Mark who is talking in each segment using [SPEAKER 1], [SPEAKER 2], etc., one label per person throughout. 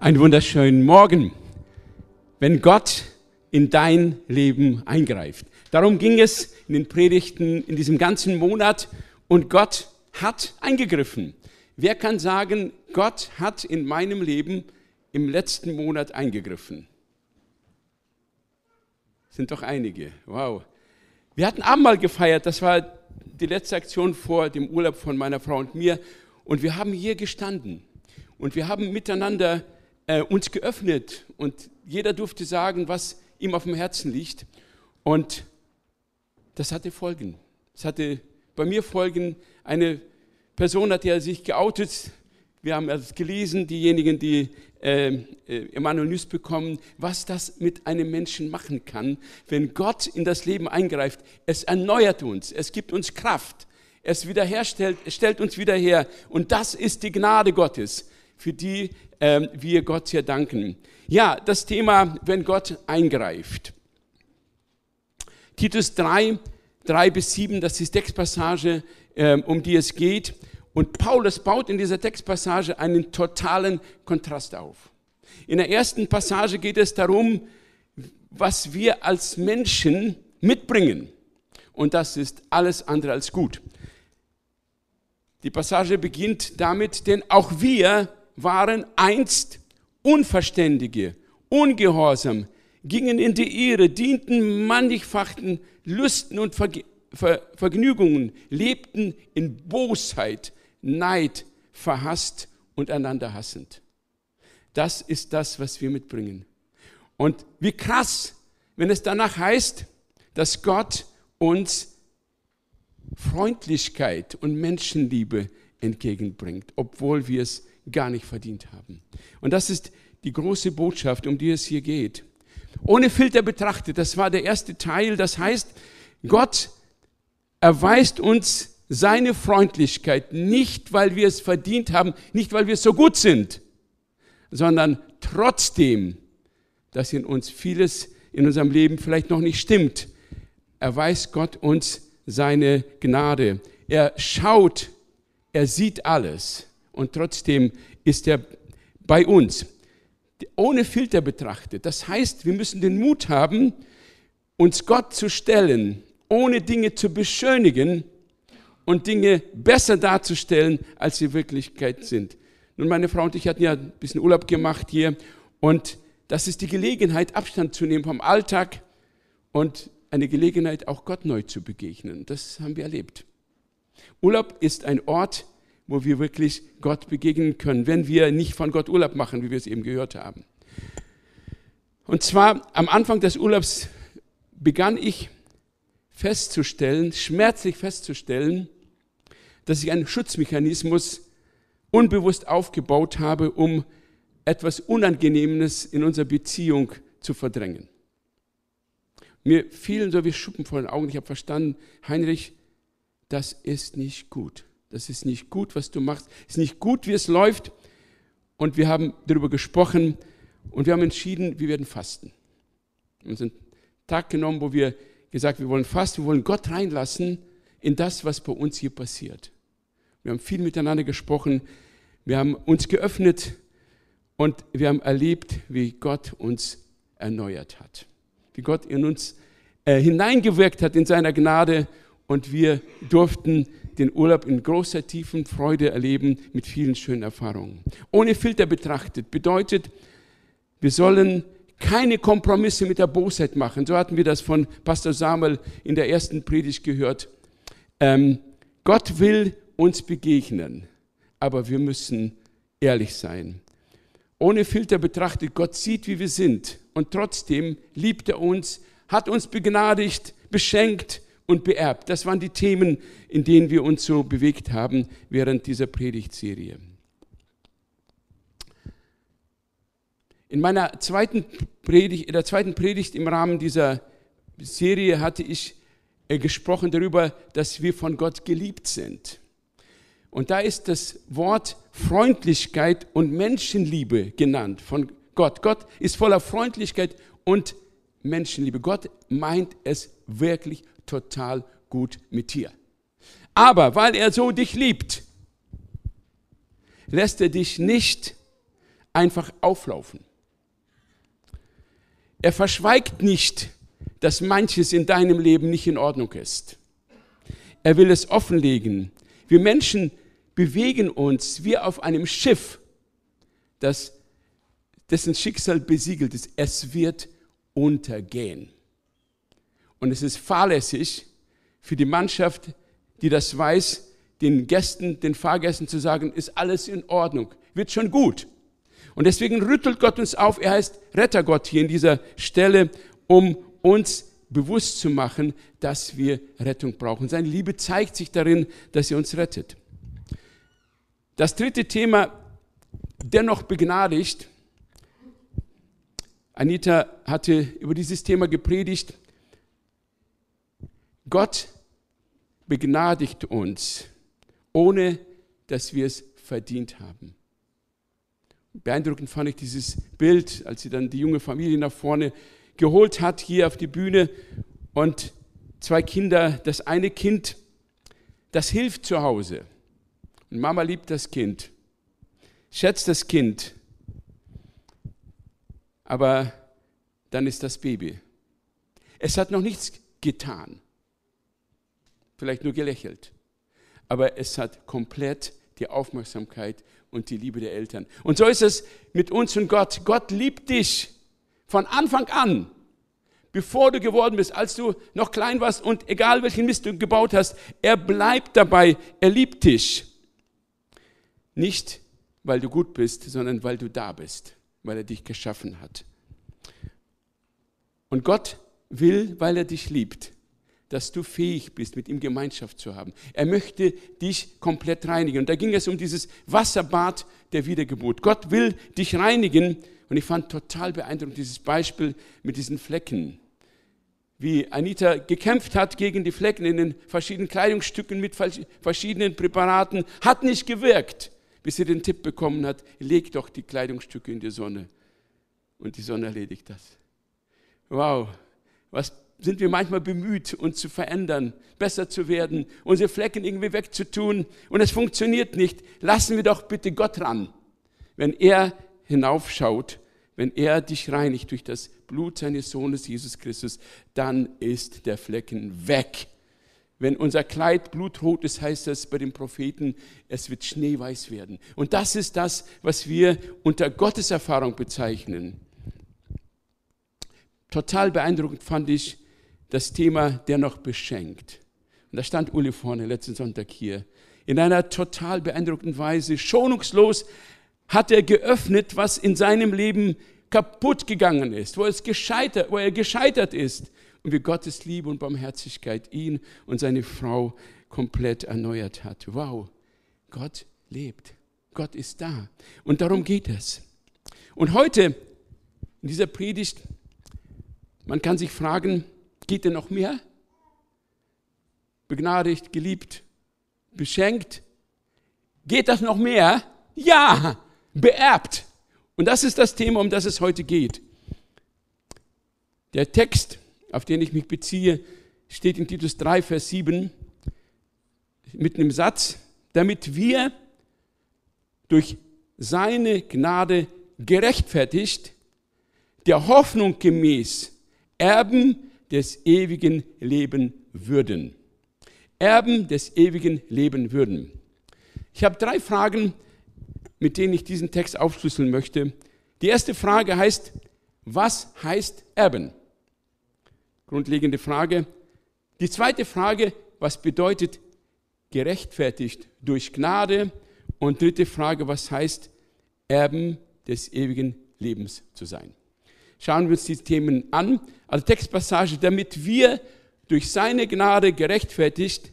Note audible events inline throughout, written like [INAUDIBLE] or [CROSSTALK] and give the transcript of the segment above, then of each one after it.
[SPEAKER 1] Einen wunderschönen Morgen, wenn Gott in dein Leben eingreift. Darum ging es in den Predigten in diesem ganzen Monat und Gott hat eingegriffen. Wer kann sagen, Gott hat in meinem Leben im letzten Monat eingegriffen? Sind doch einige. Wow. Wir hatten Abendmahl gefeiert, das war die letzte Aktion vor dem Urlaub von meiner Frau und mir. Und wir haben hier gestanden und wir haben miteinander äh, uns geöffnet und jeder durfte sagen, was ihm auf dem Herzen liegt. Und das hatte Folgen. Es hatte bei mir Folgen. Eine Person hat ja sich geoutet. Wir haben es gelesen, diejenigen, die äh, äh, Emanuel News bekommen, was das mit einem Menschen machen kann, wenn Gott in das Leben eingreift. Es erneuert uns, es gibt uns Kraft, es wiederherstellt, stellt uns wieder her. Und das ist die Gnade Gottes, für die äh, wir Gott hier danken. Ja, das Thema, wenn Gott eingreift. Titus 3, 3 bis 7, das ist Textpassage, äh, um die es geht. Und Paulus baut in dieser Textpassage einen totalen Kontrast auf. In der ersten Passage geht es darum, was wir als Menschen mitbringen. Und das ist alles andere als gut. Die Passage beginnt damit, denn auch wir waren einst Unverständige, ungehorsam, gingen in die Irre, dienten mannigfachen Lüsten und Ver Ver Vergnügungen, lebten in Bosheit, Neid, verhasst und einander hassend. Das ist das, was wir mitbringen. Und wie krass, wenn es danach heißt, dass Gott uns Freundlichkeit und Menschenliebe entgegenbringt, obwohl wir es gar nicht verdient haben. Und das ist die große Botschaft, um die es hier geht. Ohne Filter betrachtet, das war der erste Teil, das heißt, Gott erweist uns seine Freundlichkeit nicht, weil wir es verdient haben, nicht, weil wir so gut sind, sondern trotzdem, dass in uns vieles in unserem Leben vielleicht noch nicht stimmt, erweist Gott uns seine Gnade. Er schaut, er sieht alles und trotzdem ist er bei uns. Ohne Filter betrachtet. Das heißt, wir müssen den Mut haben, uns Gott zu stellen, ohne Dinge zu beschönigen und Dinge besser darzustellen, als sie Wirklichkeit sind. Nun, meine Frau und ich hatten ja ein bisschen Urlaub gemacht hier und das ist die Gelegenheit, Abstand zu nehmen vom Alltag und eine Gelegenheit, auch Gott neu zu begegnen. Das haben wir erlebt. Urlaub ist ein Ort, wo wir wirklich Gott begegnen können, wenn wir nicht von Gott Urlaub machen, wie wir es eben gehört haben. Und zwar am Anfang des Urlaubs begann ich festzustellen, schmerzlich festzustellen, dass ich einen Schutzmechanismus unbewusst aufgebaut habe, um etwas Unangenehmes in unserer Beziehung zu verdrängen. Mir fielen so wie Schuppen vor den Augen. Ich habe verstanden, Heinrich, das ist nicht gut das ist nicht gut, was du machst, ist nicht gut, wie es läuft. Und wir haben darüber gesprochen und wir haben entschieden, wir werden fasten. Wir haben einen Tag genommen, wo wir gesagt, wir wollen fasten, wir wollen Gott reinlassen in das, was bei uns hier passiert. Wir haben viel miteinander gesprochen, wir haben uns geöffnet und wir haben erlebt, wie Gott uns erneuert hat. Wie Gott in uns äh, hineingewirkt hat in seiner Gnade und wir durften den Urlaub in großer, tiefen Freude erleben mit vielen schönen Erfahrungen. Ohne Filter betrachtet bedeutet, wir sollen keine Kompromisse mit der Bosheit machen. So hatten wir das von Pastor Samuel in der ersten Predigt gehört. Ähm, Gott will uns begegnen, aber wir müssen ehrlich sein. Ohne Filter betrachtet, Gott sieht, wie wir sind und trotzdem liebt er uns, hat uns begnadigt, beschenkt und beerbt. Das waren die Themen, in denen wir uns so bewegt haben während dieser Predigtserie. In meiner zweiten Predigt, in der zweiten Predigt im Rahmen dieser Serie hatte ich äh, gesprochen darüber, dass wir von Gott geliebt sind. Und da ist das Wort Freundlichkeit und Menschenliebe genannt von Gott. Gott ist voller Freundlichkeit und Menschenliebe. Gott meint es wirklich total gut mit dir. Aber weil er so dich liebt, lässt er dich nicht einfach auflaufen. Er verschweigt nicht, dass manches in deinem Leben nicht in Ordnung ist. Er will es offenlegen. Wir Menschen bewegen uns wie auf einem Schiff, das, dessen Schicksal besiegelt ist. Es wird untergehen. Und es ist fahrlässig für die Mannschaft, die das weiß, den Gästen, den Fahrgästen zu sagen, ist alles in Ordnung, wird schon gut. Und deswegen rüttelt Gott uns auf, er heißt Rettergott hier in dieser Stelle, um uns bewusst zu machen, dass wir Rettung brauchen. Seine Liebe zeigt sich darin, dass er uns rettet. Das dritte Thema, dennoch begnadigt. Anita hatte über dieses Thema gepredigt. Gott begnadigt uns, ohne dass wir es verdient haben. Beeindruckend fand ich dieses Bild, als sie dann die junge Familie nach vorne geholt hat hier auf die Bühne und zwei Kinder, das eine Kind, das hilft zu Hause. Und Mama liebt das Kind, schätzt das Kind, aber dann ist das Baby. Es hat noch nichts getan, vielleicht nur gelächelt, aber es hat komplett die Aufmerksamkeit und die Liebe der Eltern. Und so ist es mit uns und Gott. Gott liebt dich von Anfang an, bevor du geworden bist, als du noch klein warst und egal welchen Mist du gebaut hast, er bleibt dabei, er liebt dich. Nicht, weil du gut bist, sondern weil du da bist, weil er dich geschaffen hat. Und Gott will, weil er dich liebt, dass du fähig bist, mit ihm Gemeinschaft zu haben. Er möchte dich komplett reinigen. Und da ging es um dieses Wasserbad der Wiedergeburt. Gott will dich reinigen und ich fand total beeindruckend dieses Beispiel mit diesen Flecken. Wie Anita gekämpft hat gegen die Flecken in den verschiedenen Kleidungsstücken mit verschiedenen Präparaten, hat nicht gewirkt, bis sie den Tipp bekommen hat, leg doch die Kleidungsstücke in die Sonne. Und die Sonne erledigt das. Wow, was sind wir manchmal bemüht, uns zu verändern, besser zu werden, unsere Flecken irgendwie wegzutun und es funktioniert nicht. Lassen wir doch bitte Gott ran. Wenn er hinaufschaut, wenn er dich reinigt durch das Blut seines Sohnes Jesus Christus, dann ist der Flecken weg. Wenn unser Kleid blutrot ist, heißt das bei den Propheten, es wird schneeweiß werden. Und das ist das, was wir unter Gottes Erfahrung bezeichnen. Total beeindruckend fand ich das Thema, der noch beschenkt. Und da stand Uli vorne letzten Sonntag hier. In einer total beeindruckenden Weise, schonungslos hat er geöffnet, was in seinem Leben kaputt gegangen ist, wo, es gescheitert, wo er gescheitert ist und wie Gottes Liebe und Barmherzigkeit ihn und seine Frau komplett erneuert hat. Wow, Gott lebt. Gott ist da. Und darum geht es. Und heute in dieser Predigt, man kann sich fragen, geht denn noch mehr? Begnadigt, geliebt, beschenkt. Geht das noch mehr? Ja, beerbt. Und das ist das Thema, um das es heute geht. Der Text, auf den ich mich beziehe, steht in Titus 3, Vers 7 mit einem Satz, damit wir durch seine Gnade gerechtfertigt, der Hoffnung gemäß Erben des ewigen Leben würden. Erben des ewigen Leben würden. Ich habe drei Fragen, mit denen ich diesen Text aufschlüsseln möchte. Die erste Frage heißt, was heißt erben? Grundlegende Frage. Die zweite Frage, was bedeutet gerechtfertigt durch Gnade? Und dritte Frage, was heißt Erben des ewigen Lebens zu sein? Schauen wir uns diese Themen an. Also Textpassage, damit wir durch seine Gnade gerechtfertigt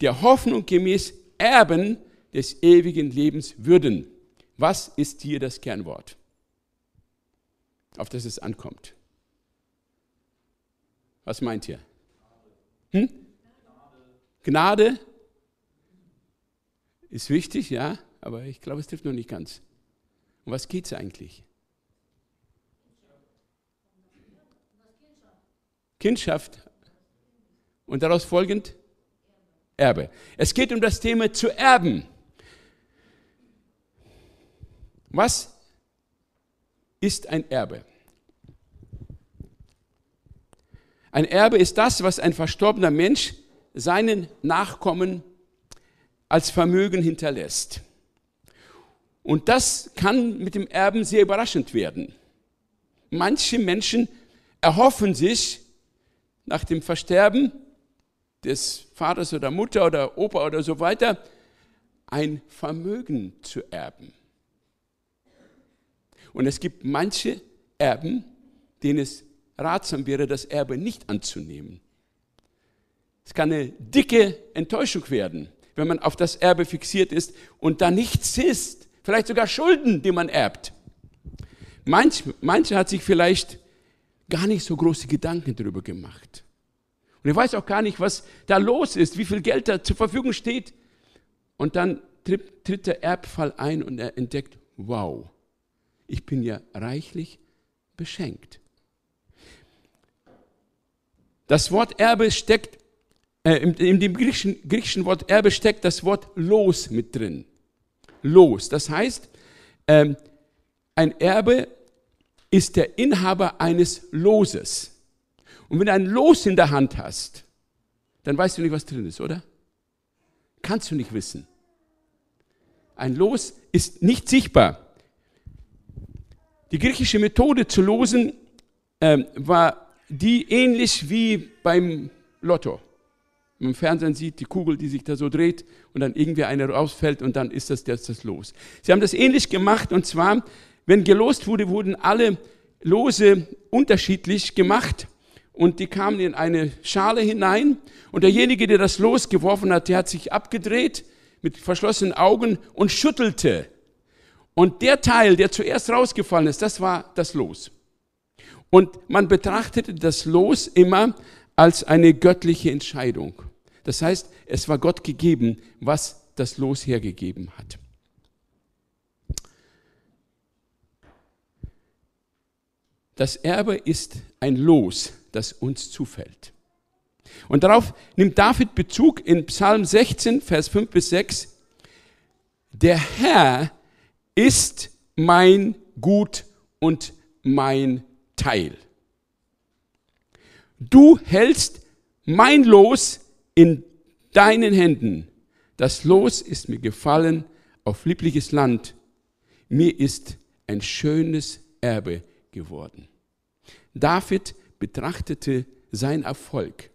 [SPEAKER 1] der Hoffnung gemäß Erben des ewigen Lebens würden. Was ist hier das Kernwort? auf das es ankommt. Was meint ihr? Hm? Gnade ist wichtig, ja, aber ich glaube, es trifft noch nicht ganz. Um was geht es eigentlich? Kindschaft und daraus folgend Erbe. Es geht um das Thema zu erben. Was ist ein Erbe? Ein Erbe ist das, was ein verstorbener Mensch seinen Nachkommen als Vermögen hinterlässt. Und das kann mit dem Erben sehr überraschend werden. Manche Menschen erhoffen sich nach dem Versterben des Vaters oder Mutter oder Opa oder so weiter ein Vermögen zu erben. Und es gibt manche Erben, denen es ratsam wäre, das Erbe nicht anzunehmen. Es kann eine dicke Enttäuschung werden, wenn man auf das Erbe fixiert ist und da nichts ist, vielleicht sogar Schulden, die man erbt. Manch, manche hat sich vielleicht gar nicht so große Gedanken darüber gemacht. Und er weiß auch gar nicht, was da los ist, wie viel Geld da zur Verfügung steht. Und dann tritt, tritt der Erbfall ein und er entdeckt, wow, ich bin ja reichlich beschenkt. Das Wort Erbe steckt, äh, in, in, dem griechischen, griechischen Wort Erbe steckt das Wort Los mit drin. Los. Das heißt, ähm, ein Erbe ist der Inhaber eines Loses. Und wenn du ein Los in der Hand hast, dann weißt du nicht, was drin ist, oder? Kannst du nicht wissen. Ein Los ist nicht sichtbar. Die griechische Methode zu losen äh, war die ähnlich wie beim Lotto. Im Fernsehen sieht die Kugel, die sich da so dreht und dann irgendwie eine rausfällt und dann ist das, das, das Los. Sie haben das ähnlich gemacht und zwar, wenn gelost wurde, wurden alle Lose unterschiedlich gemacht und die kamen in eine Schale hinein und derjenige, der das Los geworfen hat, der hat sich abgedreht mit verschlossenen Augen und schüttelte. Und der Teil, der zuerst rausgefallen ist, das war das Los. Und man betrachtete das Los immer als eine göttliche Entscheidung. Das heißt, es war Gott gegeben, was das Los hergegeben hat. Das Erbe ist ein Los, das uns zufällt. Und darauf nimmt David Bezug in Psalm 16, Vers 5 bis 6. Der Herr ist mein Gut und mein Teil. Du hältst mein Los in deinen Händen. Das Los ist mir gefallen auf liebliches Land. Mir ist ein schönes Erbe geworden. David betrachtete sein Erfolg,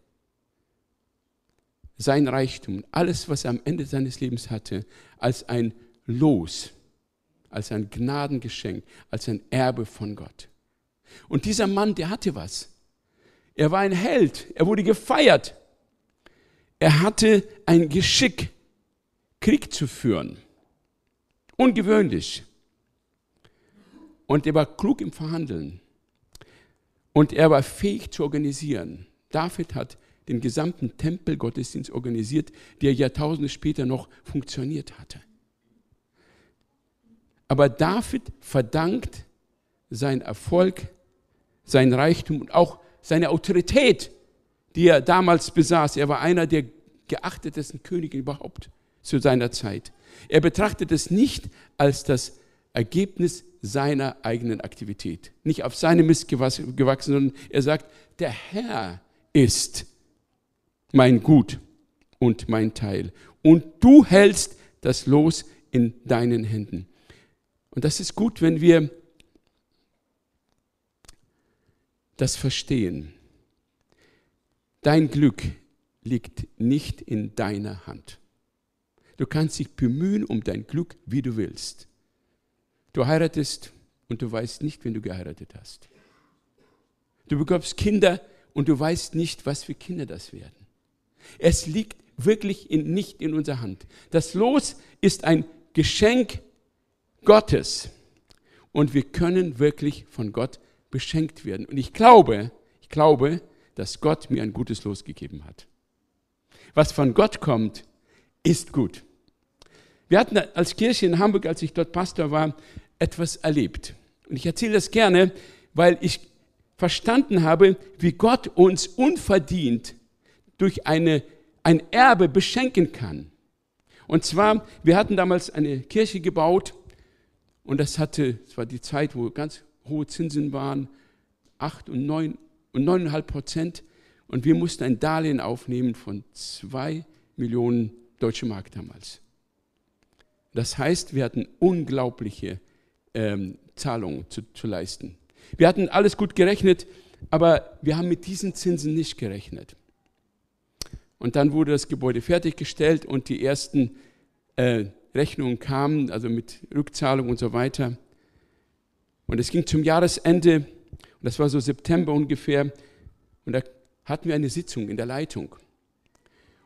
[SPEAKER 1] sein Reichtum, alles, was er am Ende seines Lebens hatte, als ein Los, als ein Gnadengeschenk, als ein Erbe von Gott. Und dieser Mann, der hatte was. Er war ein Held, er wurde gefeiert. Er hatte ein Geschick, Krieg zu führen. Ungewöhnlich. Und er war klug im Verhandeln. Und er war fähig zu organisieren. David hat den gesamten Tempelgottesdienst organisiert, der Jahrtausende später noch funktioniert hatte. Aber David verdankt seinen Erfolg, seinen Reichtum und auch seine Autorität, die er damals besaß. Er war einer der geachtetesten Könige überhaupt zu seiner Zeit. Er betrachtet es nicht als das Ergebnis seiner eigenen Aktivität. Nicht auf seine Mist gewachsen, sondern er sagt, der Herr ist mein Gut und mein Teil. Und du hältst das Los in deinen Händen. Und das ist gut, wenn wir das verstehen. Dein Glück liegt nicht in deiner Hand. Du kannst dich bemühen um dein Glück, wie du willst. Du heiratest und du weißt nicht, wenn du geheiratet hast. Du bekommst Kinder und du weißt nicht, was für Kinder das werden. Es liegt wirklich in, nicht in unserer Hand. Das Los ist ein Geschenk Gottes und wir können wirklich von Gott beschenkt werden. Und ich glaube, ich glaube, dass Gott mir ein gutes Los gegeben hat. Was von Gott kommt, ist gut. Wir hatten als Kirche in Hamburg, als ich dort Pastor war, etwas erlebt. Und ich erzähle das gerne, weil ich verstanden habe, wie Gott uns unverdient durch eine, ein Erbe beschenken kann. Und zwar, wir hatten damals eine Kirche gebaut und das hatte, es war die Zeit, wo ganz hohe Zinsen waren, acht und neun und neuneinhalb Prozent. Und wir mussten ein Darlehen aufnehmen von zwei Millionen deutsche Mark damals. Das heißt, wir hatten unglaubliche ähm, Zahlungen zu, zu leisten. Wir hatten alles gut gerechnet, aber wir haben mit diesen Zinsen nicht gerechnet. Und dann wurde das Gebäude fertiggestellt und die ersten äh, Rechnungen kamen, also mit Rückzahlung und so weiter. Und es ging zum Jahresende, und das war so September ungefähr, und da hatten wir eine Sitzung in der Leitung.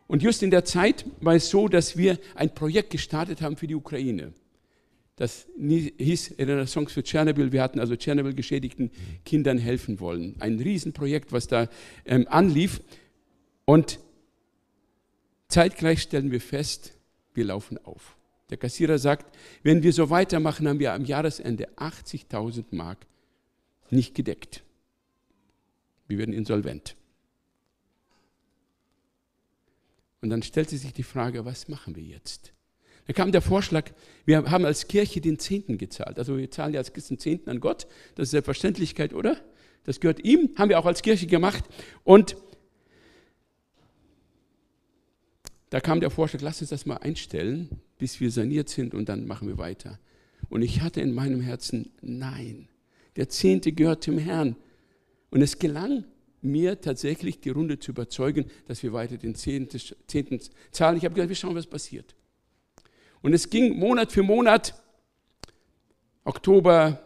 [SPEAKER 1] Und just in der Zeit war es so, dass wir ein Projekt gestartet haben für die Ukraine. Das hieß Renaissance für Tschernobyl. Wir hatten also Tschernobyl geschädigten Kindern helfen wollen. Ein Riesenprojekt, was da ähm, anlief. Und zeitgleich stellen wir fest, wir laufen auf. Der Kassierer sagt, wenn wir so weitermachen, haben wir am Jahresende 80.000 Mark nicht gedeckt. Wir werden insolvent. Und dann stellte sich die Frage, was machen wir jetzt? Da kam der Vorschlag, wir haben als Kirche den Zehnten gezahlt. Also wir zahlen ja als Christen Zehnten an Gott. Das ist Selbstverständlichkeit, oder? Das gehört ihm, haben wir auch als Kirche gemacht. Und da kam der Vorschlag, lass uns das mal einstellen, bis wir saniert sind und dann machen wir weiter. Und ich hatte in meinem Herzen, nein, der Zehnte gehört dem Herrn. Und es gelang mir tatsächlich die Runde zu überzeugen, dass wir weiter den Zehnten, zahlen. Ich habe gesagt, wir schauen, was passiert. Und es ging Monat für Monat. Oktober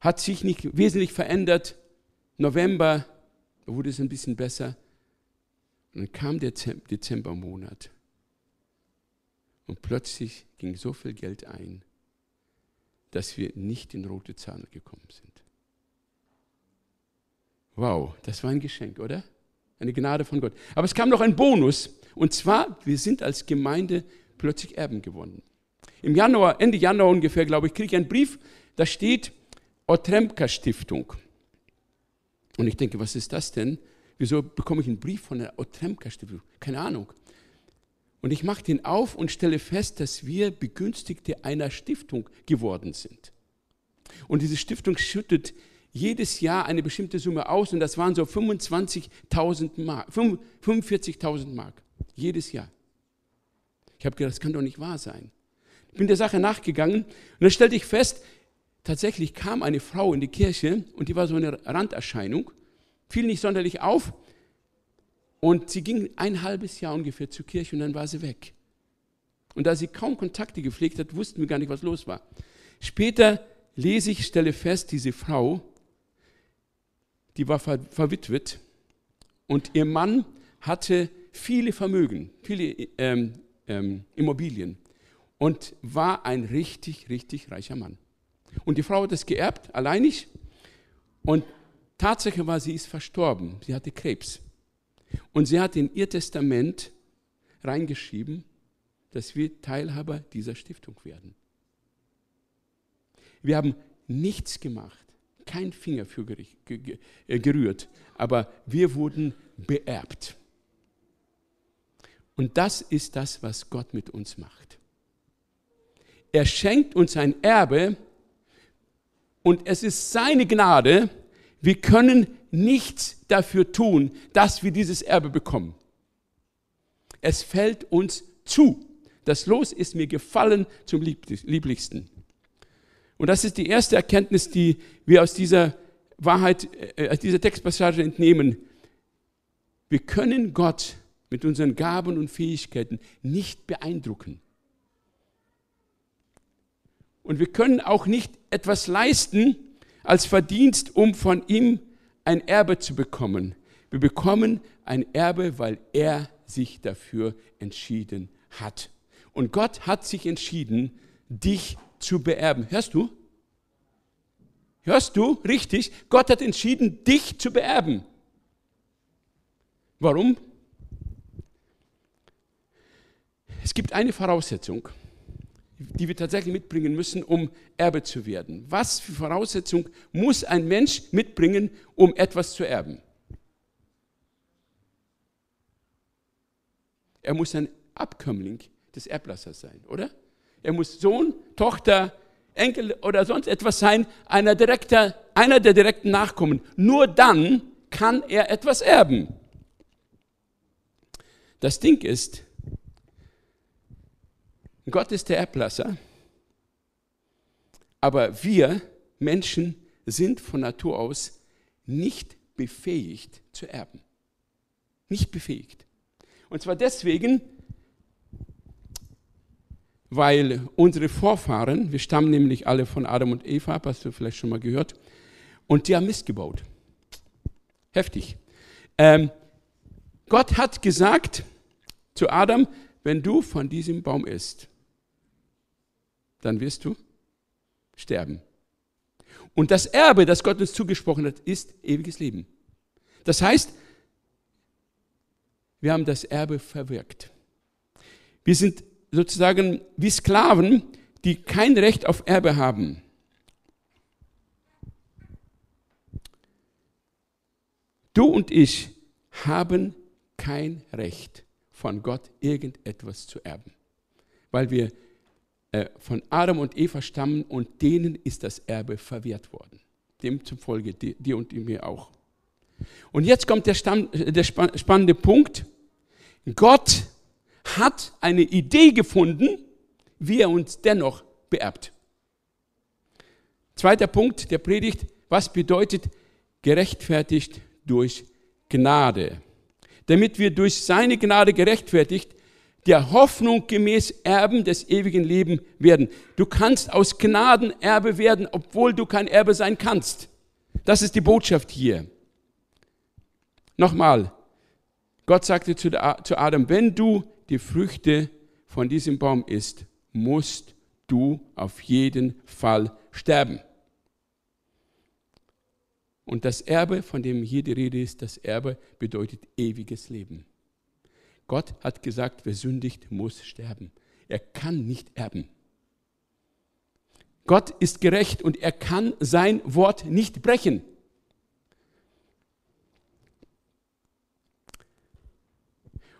[SPEAKER 1] hat sich nicht wesentlich verändert. November wurde es ein bisschen besser. Und dann kam der Dezembermonat. Und plötzlich ging so viel Geld ein, dass wir nicht in rote Zahlen gekommen sind. Wow, das war ein Geschenk, oder? Eine Gnade von Gott. Aber es kam noch ein Bonus. Und zwar, wir sind als Gemeinde plötzlich Erben gewonnen. Im Januar, Ende Januar ungefähr, glaube ich, kriege ich einen Brief, da steht Otremka Stiftung. Und ich denke, was ist das denn? Wieso bekomme ich einen Brief von der Otremka Stiftung? Keine Ahnung. Und ich mache den auf und stelle fest, dass wir Begünstigte einer Stiftung geworden sind. Und diese Stiftung schüttet jedes Jahr eine bestimmte Summe aus und das waren so 25.000 Mark, 45.000 Mark, jedes Jahr. Ich habe gedacht, das kann doch nicht wahr sein. Ich bin der Sache nachgegangen und dann stellte ich fest, tatsächlich kam eine Frau in die Kirche und die war so eine Randerscheinung, fiel nicht sonderlich auf und sie ging ein halbes Jahr ungefähr zur Kirche und dann war sie weg. Und da sie kaum Kontakte gepflegt hat, wussten wir gar nicht, was los war. Später lese ich, stelle fest, diese Frau die war ver verwitwet und ihr Mann hatte viele Vermögen, viele ähm, ähm, Immobilien und war ein richtig, richtig reicher Mann. Und die Frau hat es geerbt, alleinig. Und Tatsache war, sie ist verstorben. Sie hatte Krebs. Und sie hat in ihr Testament reingeschrieben, dass wir Teilhaber dieser Stiftung werden. Wir haben nichts gemacht kein Finger für äh, gerührt, aber wir wurden beerbt. Und das ist das, was Gott mit uns macht. Er schenkt uns ein Erbe und es ist seine Gnade. Wir können nichts dafür tun, dass wir dieses Erbe bekommen. Es fällt uns zu. Das Los ist mir gefallen zum lieblichsten. Und das ist die erste Erkenntnis, die wir aus dieser Wahrheit, äh, aus dieser Textpassage entnehmen. Wir können Gott mit unseren Gaben und Fähigkeiten nicht beeindrucken. Und wir können auch nicht etwas leisten als Verdienst, um von ihm ein Erbe zu bekommen. Wir bekommen ein Erbe, weil er sich dafür entschieden hat. Und Gott hat sich entschieden, dich zu beerben. Hörst du? Hörst du? Richtig. Gott hat entschieden, dich zu beerben. Warum? Es gibt eine Voraussetzung, die wir tatsächlich mitbringen müssen, um Erbe zu werden. Was für Voraussetzung muss ein Mensch mitbringen, um etwas zu erben? Er muss ein Abkömmling des Erblassers sein, oder? Er muss Sohn, Tochter, Enkel oder sonst etwas sein, einer, direkter, einer der direkten Nachkommen. Nur dann kann er etwas erben. Das Ding ist, Gott ist der Erblasser, aber wir Menschen sind von Natur aus nicht befähigt zu erben. Nicht befähigt. Und zwar deswegen, weil unsere Vorfahren, wir stammen nämlich alle von Adam und Eva, hast du vielleicht schon mal gehört, und die haben Mist gebaut. Heftig. Ähm, Gott hat gesagt zu Adam, wenn du von diesem Baum isst, dann wirst du sterben. Und das Erbe, das Gott uns zugesprochen hat, ist ewiges Leben. Das heißt, wir haben das Erbe verwirkt. Wir sind sozusagen wie Sklaven, die kein Recht auf Erbe haben. Du und ich haben kein Recht von Gott irgendetwas zu erben, weil wir von Adam und Eva stammen und denen ist das Erbe verwehrt worden. Demzufolge dir und mir auch. Und jetzt kommt der, Stamm, der spannende Punkt. Gott hat eine Idee gefunden, wie er uns dennoch beerbt. Zweiter Punkt der Predigt, was bedeutet gerechtfertigt durch Gnade? Damit wir durch seine Gnade gerechtfertigt, der Hoffnung gemäß Erben des ewigen Lebens werden. Du kannst aus Gnaden Erbe werden, obwohl du kein Erbe sein kannst. Das ist die Botschaft hier. Nochmal, Gott sagte zu Adam, wenn du die Früchte von diesem Baum isst, musst du auf jeden Fall sterben. Und das Erbe, von dem hier die Rede ist, das Erbe bedeutet ewiges Leben. Gott hat gesagt, wer sündigt, muss sterben. Er kann nicht erben. Gott ist gerecht und er kann sein Wort nicht brechen.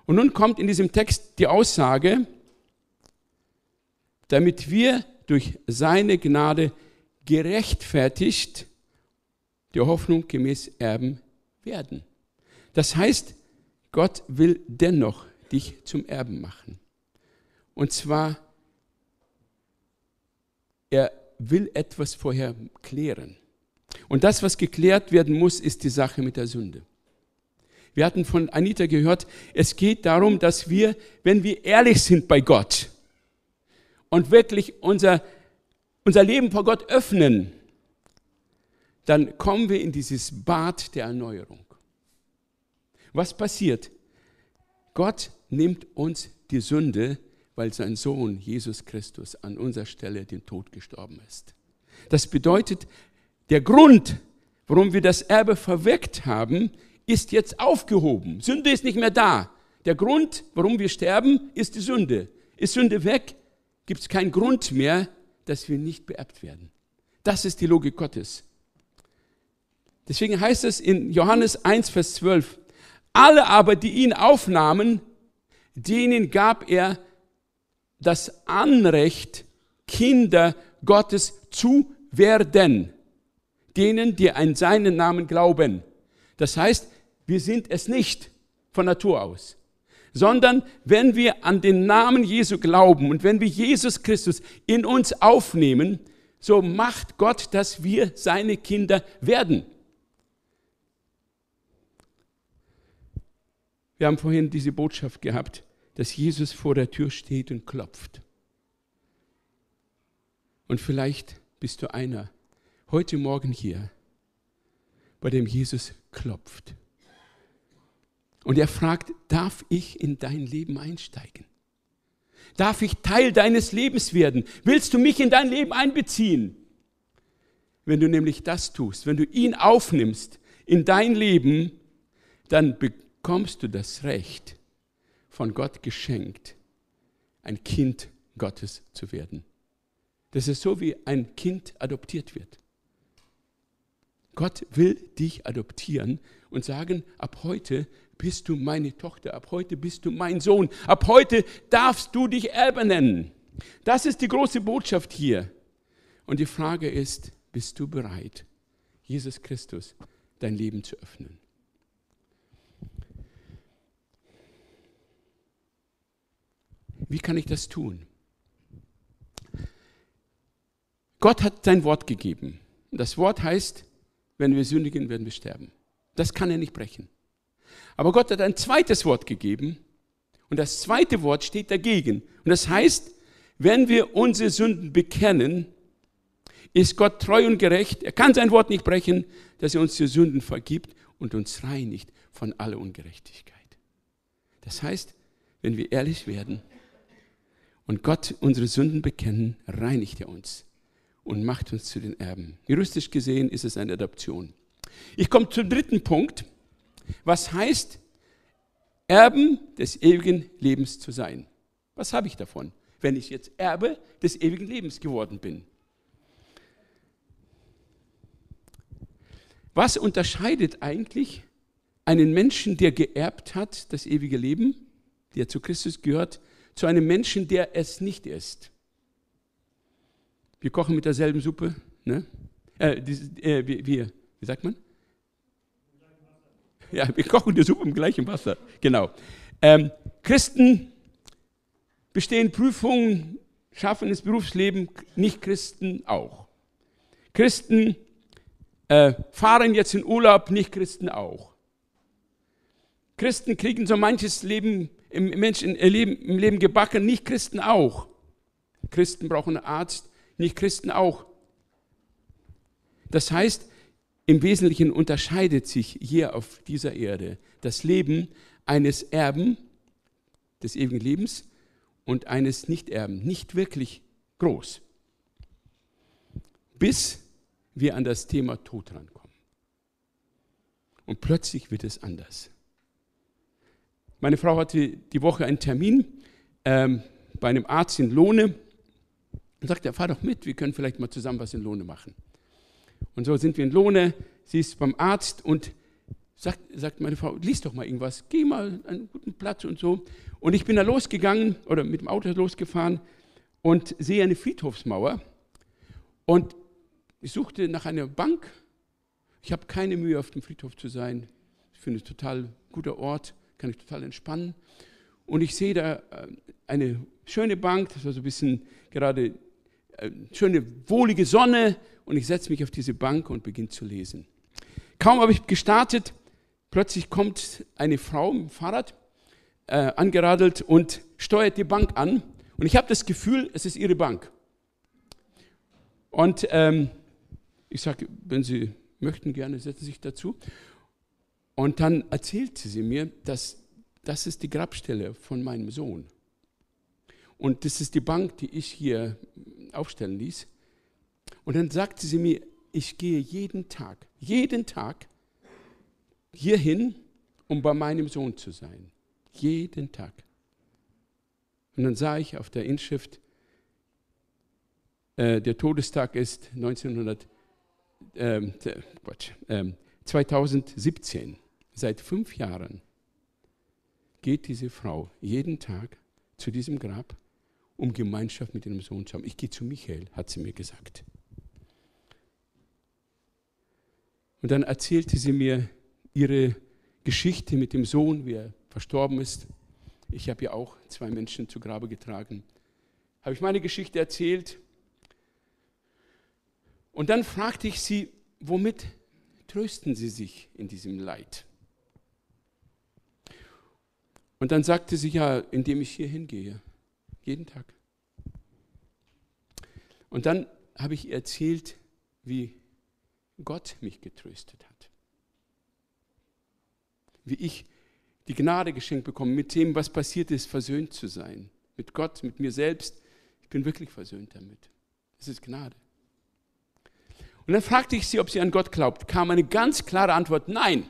[SPEAKER 1] Und nun kommt in diesem Text die Aussage, damit wir durch seine Gnade gerechtfertigt der Hoffnung gemäß erben werden. Das heißt, Gott will dennoch dich zum Erben machen. Und zwar, er will etwas vorher klären. Und das, was geklärt werden muss, ist die Sache mit der Sünde. Wir hatten von Anita gehört, es geht darum, dass wir, wenn wir ehrlich sind bei Gott und wirklich unser, unser Leben vor Gott öffnen, dann kommen wir in dieses Bad der Erneuerung. Was passiert? Gott nimmt uns die Sünde, weil sein Sohn Jesus Christus an unserer Stelle den Tod gestorben ist. Das bedeutet, der Grund, warum wir das Erbe verwirkt haben, ist jetzt aufgehoben. Sünde ist nicht mehr da. Der Grund, warum wir sterben, ist die Sünde. Ist Sünde weg, gibt es keinen Grund mehr, dass wir nicht beerbt werden. Das ist die Logik Gottes. Deswegen heißt es in Johannes 1, Vers 12, alle aber, die ihn aufnahmen, denen gab er das Anrecht, Kinder Gottes zu werden, denen, die an seinen Namen glauben. Das heißt, wir sind es nicht von Natur aus, sondern wenn wir an den Namen Jesu glauben und wenn wir Jesus Christus in uns aufnehmen, so macht Gott, dass wir seine Kinder werden. Wir haben vorhin diese Botschaft gehabt, dass Jesus vor der Tür steht und klopft. Und vielleicht bist du einer heute Morgen hier, bei dem Jesus klopft. Und er fragt, darf ich in dein Leben einsteigen? Darf ich Teil deines Lebens werden? Willst du mich in dein Leben einbeziehen? Wenn du nämlich das tust, wenn du ihn aufnimmst in dein Leben, dann bekommst du das Recht, von Gott geschenkt, ein Kind Gottes zu werden. Das ist so, wie ein Kind adoptiert wird. Gott will dich adoptieren und sagen, ab heute bist du meine Tochter, ab heute bist du mein Sohn, ab heute darfst du dich Erbe nennen. Das ist die große Botschaft hier. Und die Frage ist, bist du bereit, Jesus Christus dein Leben zu öffnen? Wie kann ich das tun? Gott hat sein Wort gegeben. Das Wort heißt, wenn wir sündigen, werden wir sterben. Das kann er nicht brechen. Aber Gott hat ein zweites Wort gegeben und das zweite Wort steht dagegen. Und das heißt, wenn wir unsere Sünden bekennen, ist Gott treu und gerecht. Er kann sein Wort nicht brechen, dass er uns die Sünden vergibt und uns reinigt von aller Ungerechtigkeit. Das heißt, wenn wir ehrlich werden und Gott unsere Sünden bekennen, reinigt er uns und macht uns zu den Erben. Juristisch gesehen ist es eine Adoption. Ich komme zum dritten Punkt. Was heißt, Erben des ewigen Lebens zu sein? Was habe ich davon, wenn ich jetzt Erbe des ewigen Lebens geworden bin? Was unterscheidet eigentlich einen Menschen, der geerbt hat, das ewige Leben, der zu Christus gehört, zu einem Menschen, der es nicht ist? Wir kochen mit derselben Suppe, ne? Äh, die, äh, wie, wie, sagt man? Ja, wir kochen die Suppe im gleichen Wasser. Genau. Ähm, Christen bestehen Prüfungen, schaffen das Berufsleben, nicht Christen auch. Christen äh, fahren jetzt in Urlaub, nicht Christen auch. Christen kriegen so manches Leben im, Menschen, im, Leben, im Leben gebacken, nicht Christen auch. Christen brauchen einen Arzt, nicht Christen auch. Das heißt, im Wesentlichen unterscheidet sich hier auf dieser Erde das Leben eines Erben des ewigen Lebens und eines Nichterben nicht wirklich groß, bis wir an das Thema Tod rankommen. Und plötzlich wird es anders. Meine Frau hatte die Woche einen Termin ähm, bei einem Arzt in Lohne und sagte, fahr doch mit, wir können vielleicht mal zusammen was in Lohne machen. Und so sind wir in Lohne, sie ist beim Arzt und sagt, sagt meine Frau, lies doch mal irgendwas, geh mal an einen guten Platz und so. Und ich bin da losgegangen oder mit dem Auto losgefahren und sehe eine Friedhofsmauer und ich suchte nach einer Bank. Ich habe keine Mühe, auf dem Friedhof zu sein. Ich finde es total guter Ort, kann ich total entspannen. Und ich sehe da äh, eine schöne Bank, das war so ein bisschen gerade äh, schöne, wohlige Sonne und ich setze mich auf diese Bank und beginne zu lesen. Kaum habe ich gestartet, plötzlich kommt eine Frau mit dem Fahrrad äh, angeradelt und steuert die Bank an. Und ich habe das Gefühl, es ist ihre Bank. Und ähm, ich sage, wenn Sie möchten, gerne setzen Sie sich dazu. Und dann erzählte sie mir, dass das ist die Grabstelle von meinem Sohn. Und das ist die Bank, die ich hier aufstellen ließ. Und dann sagte sie mir, ich gehe jeden Tag, jeden Tag hierhin, um bei meinem Sohn zu sein. Jeden Tag. Und dann sah ich auf der Inschrift, äh, der Todestag ist 1900, ähm, Quatsch, ähm, 2017. Seit fünf Jahren geht diese Frau jeden Tag zu diesem Grab um Gemeinschaft mit ihrem Sohn zu haben. Ich gehe zu Michael, hat sie mir gesagt. Und dann erzählte sie mir ihre Geschichte mit dem Sohn, wie er verstorben ist. Ich habe ja auch zwei Menschen zu Grabe getragen. Habe ich meine Geschichte erzählt. Und dann fragte ich sie, womit trösten Sie sich in diesem Leid? Und dann sagte sie, ja, indem ich hier hingehe. Jeden Tag. Und dann habe ich ihr erzählt, wie Gott mich getröstet hat. Wie ich die Gnade geschenkt bekomme, mit dem, was passiert ist, versöhnt zu sein. Mit Gott, mit mir selbst. Ich bin wirklich versöhnt damit. Das ist Gnade. Und dann fragte ich sie, ob sie an Gott glaubt. Kam eine ganz klare Antwort, nein.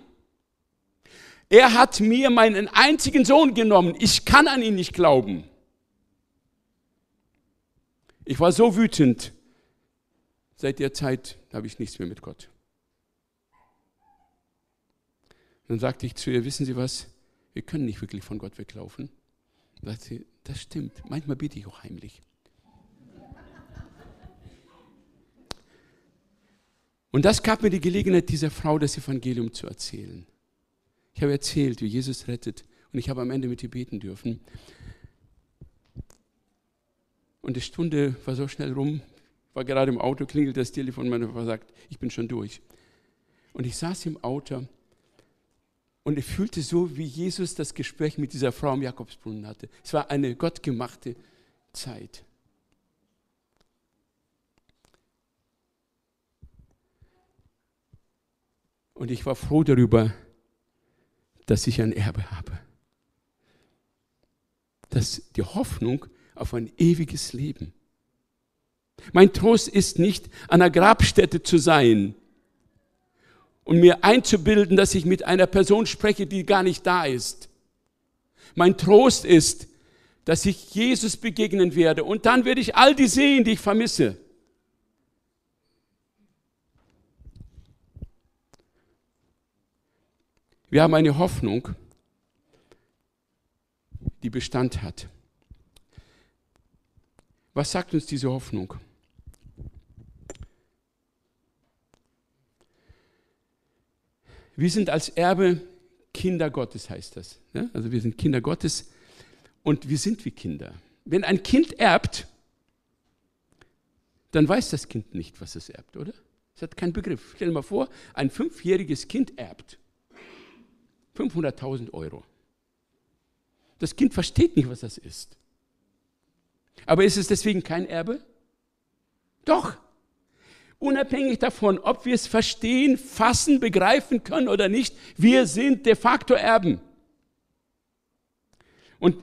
[SPEAKER 1] Er hat mir meinen einzigen Sohn genommen. Ich kann an ihn nicht glauben. Ich war so wütend. Seit der Zeit habe ich nichts mehr mit Gott. Dann sagte ich zu ihr, wissen Sie was, wir können nicht wirklich von Gott weglaufen. Dann sagte sie, das stimmt, manchmal bete ich auch heimlich. Und das gab mir die Gelegenheit, dieser Frau das Evangelium zu erzählen. Ich habe erzählt, wie Jesus rettet und ich habe am Ende mit ihr beten dürfen. Und die Stunde war so schnell rum, war gerade im Auto, klingelt das Telefon, meine Frau sagt, ich bin schon durch. Und ich saß im Auto und ich fühlte so, wie Jesus das Gespräch mit dieser Frau am Jakobsbrunnen hatte. Es war eine gottgemachte Zeit. Und ich war froh darüber, dass ich ein Erbe habe. Dass die Hoffnung auf ein ewiges Leben. Mein Trost ist nicht, an der Grabstätte zu sein, und mir einzubilden, dass ich mit einer Person spreche, die gar nicht da ist. Mein Trost ist, dass ich Jesus begegnen werde und dann werde ich all die sehen, die ich vermisse. Wir haben eine Hoffnung, die Bestand hat. Was sagt uns diese Hoffnung? Wir sind als Erbe Kinder Gottes, heißt das. Also wir sind Kinder Gottes und wir sind wie Kinder. Wenn ein Kind erbt, dann weiß das Kind nicht, was es erbt, oder? Es hat keinen Begriff. Stell dir mal vor, ein fünfjähriges Kind erbt 500.000 Euro. Das Kind versteht nicht, was das ist. Aber ist es deswegen kein Erbe? Doch. Unabhängig davon, ob wir es verstehen, fassen, begreifen können oder nicht, wir sind de facto Erben. Und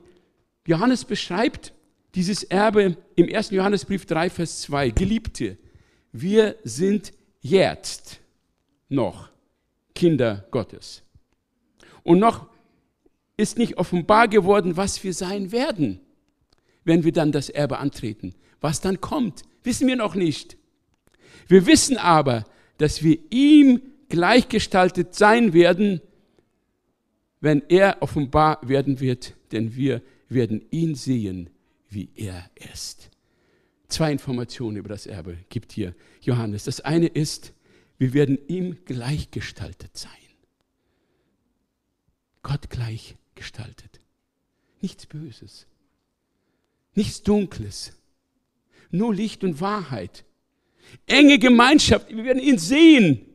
[SPEAKER 1] Johannes beschreibt dieses Erbe im 1. Johannesbrief 3, Vers 2. Geliebte, wir sind jetzt noch Kinder Gottes. Und noch ist nicht offenbar geworden, was wir sein werden, wenn wir dann das Erbe antreten. Was dann kommt, wissen wir noch nicht. Wir wissen aber, dass wir ihm gleichgestaltet sein werden, wenn er offenbar werden wird, denn wir werden ihn sehen, wie er ist. Zwei Informationen über das Erbe gibt hier Johannes. Das eine ist, wir werden ihm gleichgestaltet sein. Gott gleichgestaltet. Nichts Böses, nichts Dunkles, nur Licht und Wahrheit enge Gemeinschaft. Wir werden ihn sehen,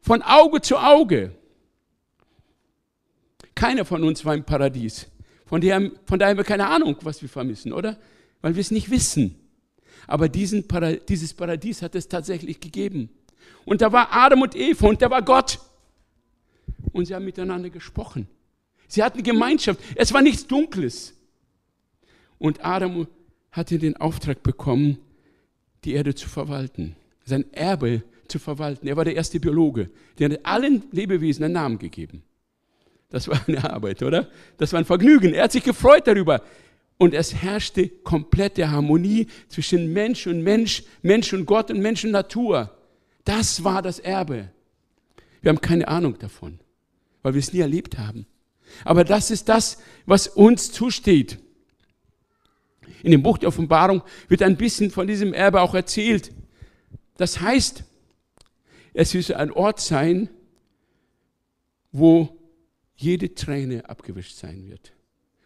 [SPEAKER 1] von Auge zu Auge. Keiner von uns war im Paradies. Von, der, von daher haben wir keine Ahnung, was wir vermissen, oder? Weil wir es nicht wissen. Aber diesen Paradies, dieses Paradies hat es tatsächlich gegeben. Und da war Adam und Eva und da war Gott. Und sie haben miteinander gesprochen. Sie hatten Gemeinschaft. Es war nichts Dunkles. Und Adam hatte den Auftrag bekommen, die Erde zu verwalten, sein Erbe zu verwalten. Er war der erste Biologe. Der hat allen Lebewesen einen Namen gegeben. Das war eine Arbeit, oder? Das war ein Vergnügen. Er hat sich gefreut darüber. Und es herrschte komplette Harmonie zwischen Mensch und Mensch, Mensch und Gott und Mensch und Natur. Das war das Erbe. Wir haben keine Ahnung davon, weil wir es nie erlebt haben. Aber das ist das, was uns zusteht. In dem Buch der Offenbarung wird ein bisschen von diesem Erbe auch erzählt. Das heißt, es wird ein Ort sein, wo jede Träne abgewischt sein wird.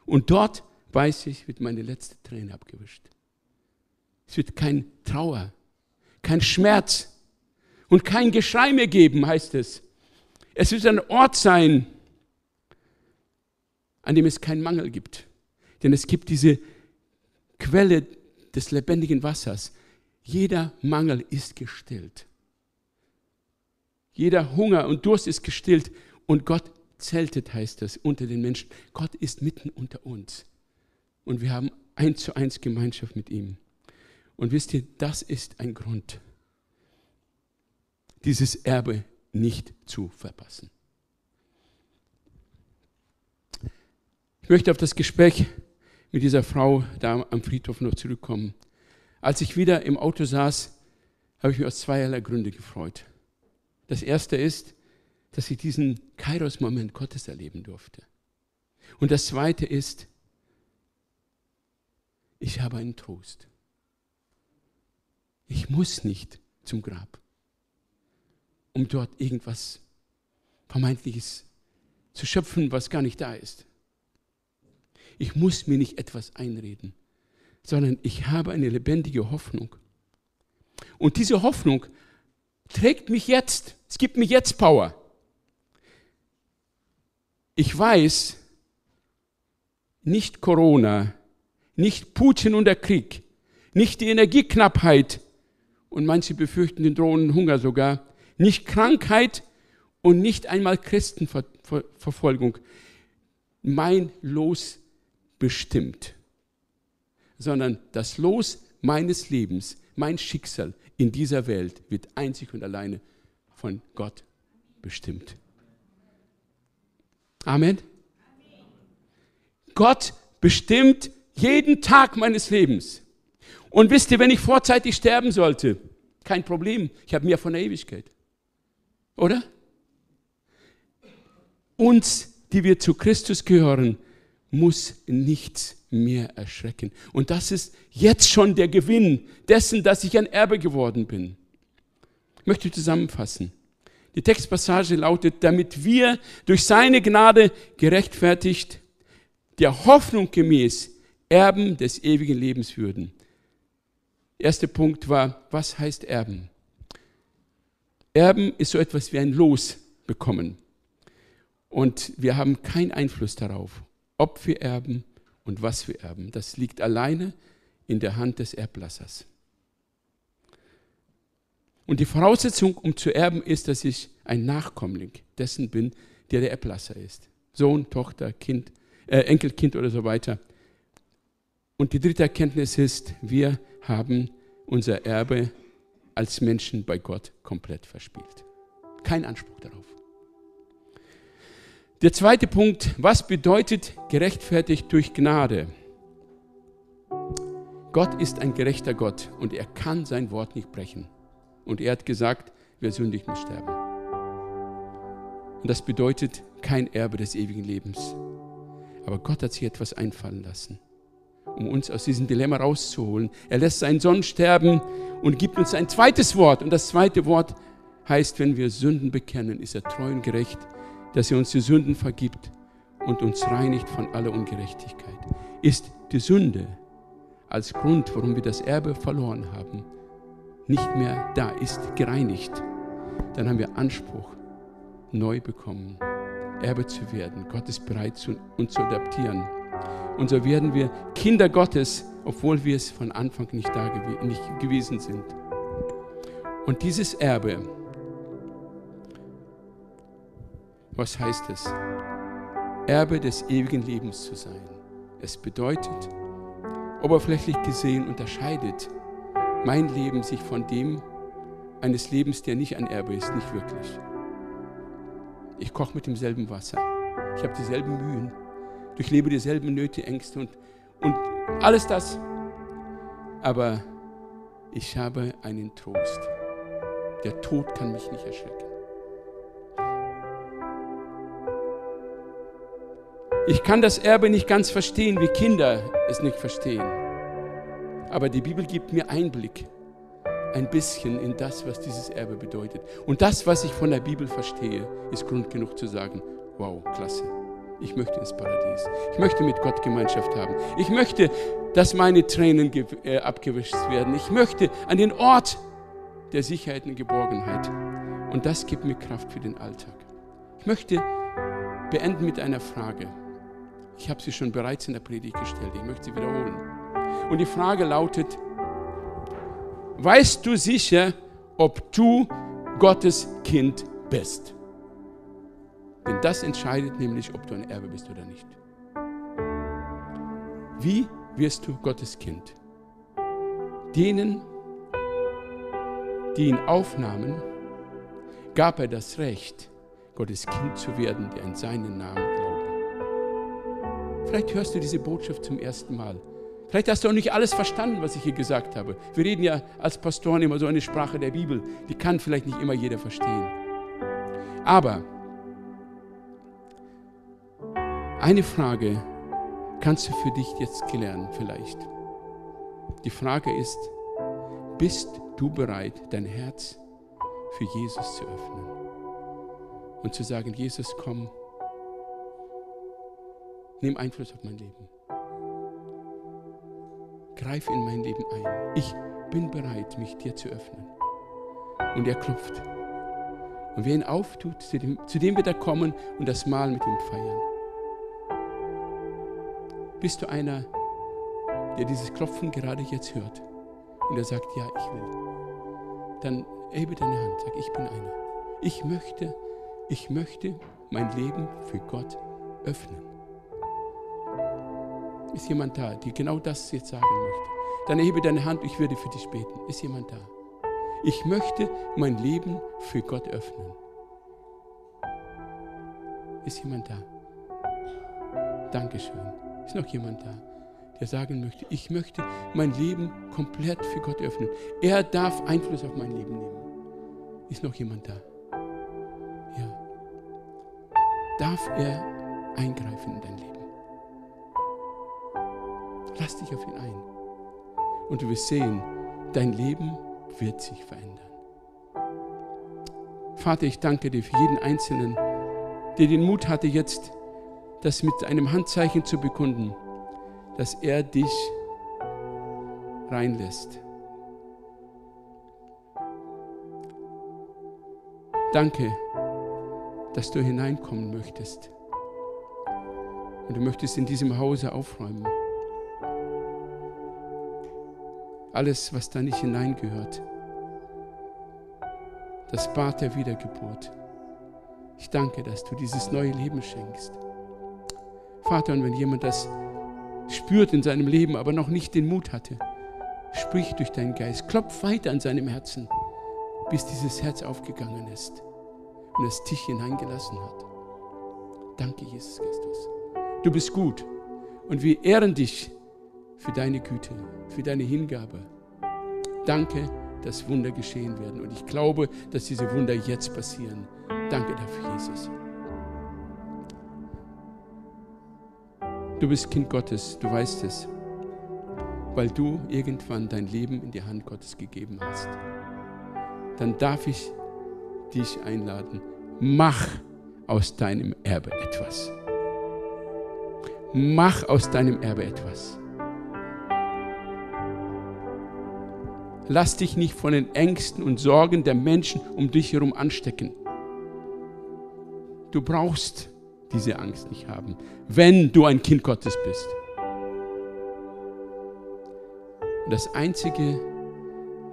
[SPEAKER 1] Und dort, weiß ich, wird meine letzte Träne abgewischt. Es wird kein Trauer, kein Schmerz und kein Geschrei mehr geben, heißt es. Es wird ein Ort sein, an dem es keinen Mangel gibt. Denn es gibt diese Quelle des lebendigen Wassers. Jeder Mangel ist gestillt. Jeder Hunger und Durst ist gestillt. Und Gott zeltet, heißt das, unter den Menschen. Gott ist mitten unter uns. Und wir haben eins zu eins Gemeinschaft mit ihm. Und wisst ihr, das ist ein Grund. dieses Erbe nicht zu verpassen. Ich möchte auf das Gespräch mit dieser Frau da am Friedhof noch zurückkommen. Als ich wieder im Auto saß, habe ich mich aus zweierlei Gründe gefreut. Das erste ist, dass ich diesen Kairos-Moment Gottes erleben durfte. Und das zweite ist, ich habe einen Trost. Ich muss nicht zum Grab, um dort irgendwas Vermeintliches zu schöpfen, was gar nicht da ist. Ich muss mir nicht etwas einreden, sondern ich habe eine lebendige Hoffnung. Und diese Hoffnung trägt mich jetzt. Es gibt mir jetzt Power. Ich weiß, nicht Corona, nicht Putin und der Krieg, nicht die Energieknappheit und manche befürchten den drohenden Hunger sogar, nicht Krankheit und nicht einmal Christenverfolgung mein Los bestimmt, sondern das Los meines Lebens, mein Schicksal in dieser Welt wird einzig und alleine von Gott bestimmt. Amen. Gott bestimmt jeden Tag meines Lebens. Und wisst ihr, wenn ich vorzeitig sterben sollte, kein Problem, ich habe mehr von der Ewigkeit. Oder? Uns, die wir zu Christus gehören, muss nichts mehr erschrecken. Und das ist jetzt schon der Gewinn dessen, dass ich ein Erbe geworden bin. Ich möchte zusammenfassen. Die Textpassage lautet, damit wir durch seine Gnade gerechtfertigt, der Hoffnung gemäß Erben des ewigen Lebens würden. Erster Punkt war, was heißt Erben? Erben ist so etwas wie ein Los bekommen. Und wir haben keinen Einfluss darauf, ob wir erben und was wir erben. Das liegt alleine in der Hand des Erblassers. Und die Voraussetzung, um zu erben, ist, dass ich ein Nachkommling dessen bin, der der Erblasser ist. Sohn, Tochter, Kind, äh, Enkelkind oder so weiter. Und die dritte Erkenntnis ist, wir haben unser Erbe als Menschen bei Gott komplett verspielt. Kein Anspruch darauf. Der zweite Punkt, was bedeutet gerechtfertigt durch Gnade? Gott ist ein gerechter Gott und er kann sein Wort nicht brechen. Und er hat gesagt, wer sündigt, muss sterben. Und das bedeutet kein Erbe des ewigen Lebens. Aber Gott hat sich etwas einfallen lassen, um uns aus diesem Dilemma rauszuholen. Er lässt seinen Sohn sterben und gibt uns ein zweites Wort. Und das zweite Wort heißt, wenn wir Sünden bekennen, ist er treu und gerecht dass er uns die Sünden vergibt und uns reinigt von aller Ungerechtigkeit. Ist die Sünde als Grund, warum wir das Erbe verloren haben, nicht mehr da ist, gereinigt, dann haben wir Anspruch, neu bekommen, Erbe zu werden. Gott ist bereit, uns zu adaptieren. Und so werden wir Kinder Gottes, obwohl wir es von Anfang nicht da gew nicht gewesen sind. Und dieses Erbe, Was heißt es? Erbe des ewigen Lebens zu sein. Es bedeutet, oberflächlich gesehen unterscheidet mein Leben sich von dem eines Lebens, der nicht ein Erbe ist, nicht wirklich. Ich koche mit demselben Wasser. Ich habe dieselben Mühen, durchlebe dieselben Nöte, Ängste und, und alles das. Aber ich habe einen Trost. Der Tod kann mich nicht erschrecken. Ich kann das Erbe nicht ganz verstehen, wie Kinder es nicht verstehen. Aber die Bibel gibt mir Einblick, ein bisschen in das, was dieses Erbe bedeutet. Und das, was ich von der Bibel verstehe, ist Grund genug zu sagen, wow, klasse. Ich möchte ins Paradies. Ich möchte mit Gott Gemeinschaft haben. Ich möchte, dass meine Tränen äh, abgewischt werden. Ich möchte an den Ort der Sicherheit und Geborgenheit. Und das gibt mir Kraft für den Alltag. Ich möchte beenden mit einer Frage. Ich habe sie schon bereits in der Predigt gestellt. Ich möchte sie wiederholen. Und die Frage lautet, weißt du sicher, ob du Gottes Kind bist? Denn das entscheidet nämlich, ob du ein Erbe bist oder nicht. Wie wirst du Gottes Kind? Denen, die ihn aufnahmen, gab er das Recht, Gottes Kind zu werden, der an seinen Namen glauben. Vielleicht hörst du diese Botschaft zum ersten Mal. Vielleicht hast du auch nicht alles verstanden, was ich hier gesagt habe. Wir reden ja als Pastoren immer so eine Sprache der Bibel. Die kann vielleicht nicht immer jeder verstehen. Aber eine Frage kannst du für dich jetzt klären vielleicht. Die Frage ist, bist du bereit, dein Herz für Jesus zu öffnen und zu sagen, Jesus, komm, nimm Einfluss auf mein Leben. Greif in mein Leben ein. Ich bin bereit, mich dir zu öffnen. Und er klopft. Und wer ihn auftut, zu dem, zu dem wird er kommen und das Mahl mit ihm feiern. Bist du einer, der dieses Klopfen gerade jetzt hört und er sagt, ja, ich will, dann erhebe deine Hand, sag, ich bin einer. Ich möchte, ich möchte mein Leben für Gott öffnen. Ist jemand da, die genau das jetzt sagen möchte? Dann erhebe deine Hand, ich würde für dich beten. Ist jemand da? Ich möchte mein Leben für Gott öffnen. Ist jemand da? Dankeschön. Ist noch jemand da, der sagen möchte, ich möchte mein Leben komplett für Gott öffnen. Er darf Einfluss auf mein Leben nehmen. Ist noch jemand da? Ja. Darf er eingreifen in dein Leben? Lass dich auf ihn ein. Und du wirst sehen, dein Leben wird sich verändern. Vater, ich danke dir für jeden Einzelnen, der den Mut hatte, jetzt das mit einem Handzeichen zu bekunden, dass er dich reinlässt. Danke, dass du hineinkommen möchtest. Und du möchtest in diesem Hause aufräumen. Alles, was da nicht hineingehört. Das Bad der Wiedergeburt. Ich danke, dass du dieses neue Leben schenkst. Vater, und wenn jemand das spürt in seinem Leben, aber noch nicht den Mut hatte, sprich durch deinen Geist, klopf weiter an seinem Herzen, bis dieses Herz aufgegangen ist und es dich hineingelassen hat. Danke, Jesus Christus. Du bist gut und wir ehren dich für deine Güte, für deine Hingabe. Danke, dass Wunder geschehen werden und ich glaube, dass diese Wunder jetzt passieren. Danke dafür, Jesus. Du bist Kind Gottes, du weißt es, weil du irgendwann dein Leben in die Hand Gottes gegeben hast. Dann darf ich dich einladen, mach aus deinem Erbe etwas. Mach aus deinem Erbe etwas. Lass dich nicht von den Ängsten und Sorgen der Menschen um dich herum anstecken. Du brauchst diese Angst nicht haben, wenn du ein Kind Gottes bist. Und das Einzige,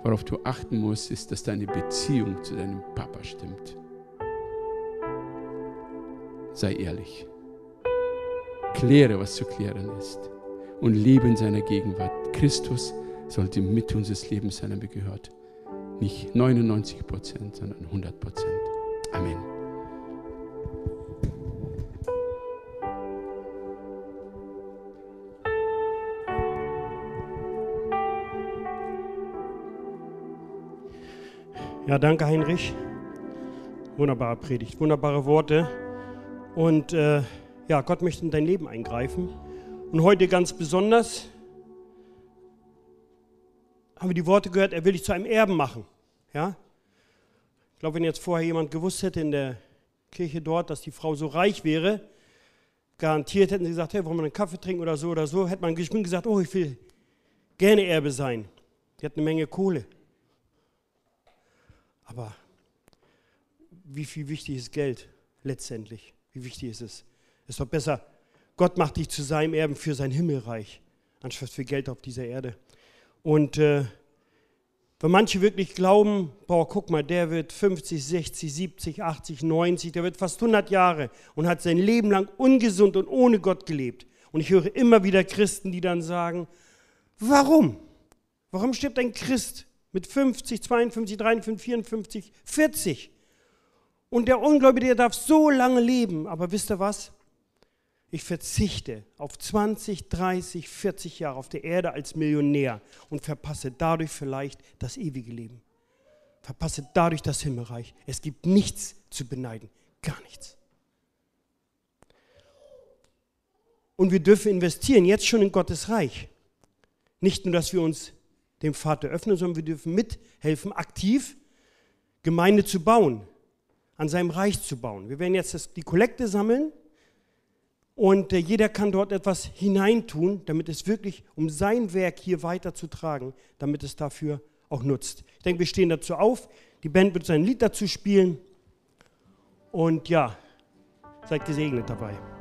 [SPEAKER 1] worauf du achten musst, ist, dass deine Beziehung zu deinem Papa stimmt. Sei ehrlich. Kläre, was zu klären ist. Und lebe in seiner Gegenwart. Christus sollte mit unseres Lebens sein, er gehört. Nicht 99 Prozent, sondern 100 Prozent. Amen.
[SPEAKER 2] Ja, danke Heinrich. Wunderbare Predigt, wunderbare Worte. Und äh, ja, Gott möchte in dein Leben eingreifen. Und heute ganz besonders haben wir die Worte gehört, er will dich zu einem Erben machen. Ja? Ich glaube, wenn jetzt vorher jemand gewusst hätte in der Kirche dort, dass die Frau so reich wäre, garantiert hätten sie gesagt, hey, wollen wir einen Kaffee trinken oder so oder so, hätte man gesagt, oh, ich will gerne Erbe sein. Die hat eine Menge Kohle. Aber wie viel wichtig ist Geld letztendlich? Wie wichtig ist es? Es ist doch besser, Gott macht dich zu seinem Erben für sein Himmelreich, anstatt für Geld auf dieser Erde. Und äh, wenn manche wirklich glauben, boah, guck mal, der wird 50, 60, 70, 80, 90, der wird fast 100 Jahre und hat sein Leben lang ungesund und ohne Gott gelebt. Und ich höre immer wieder Christen, die dann sagen, warum? Warum stirbt ein Christ mit 50, 52, 53, 54, 40. Und der Ungläubige, der darf so lange leben. Aber wisst ihr was? Ich verzichte auf 20, 30, 40 Jahre auf der Erde als Millionär und verpasse dadurch vielleicht das ewige Leben. Verpasse dadurch das Himmelreich. Es gibt nichts zu beneiden. Gar nichts. Und wir dürfen investieren, jetzt schon in Gottes Reich. Nicht nur, dass wir uns dem Vater öffnen, sondern wir dürfen mithelfen, aktiv Gemeinde zu bauen, an seinem Reich zu bauen. Wir werden jetzt das, die Kollekte sammeln und äh, jeder kann dort etwas hineintun, damit es wirklich um sein Werk hier weiterzutragen, damit es dafür auch nutzt. Ich denke, wir stehen dazu auf. Die Band wird sein Lied dazu spielen. Und ja, seid gesegnet dabei.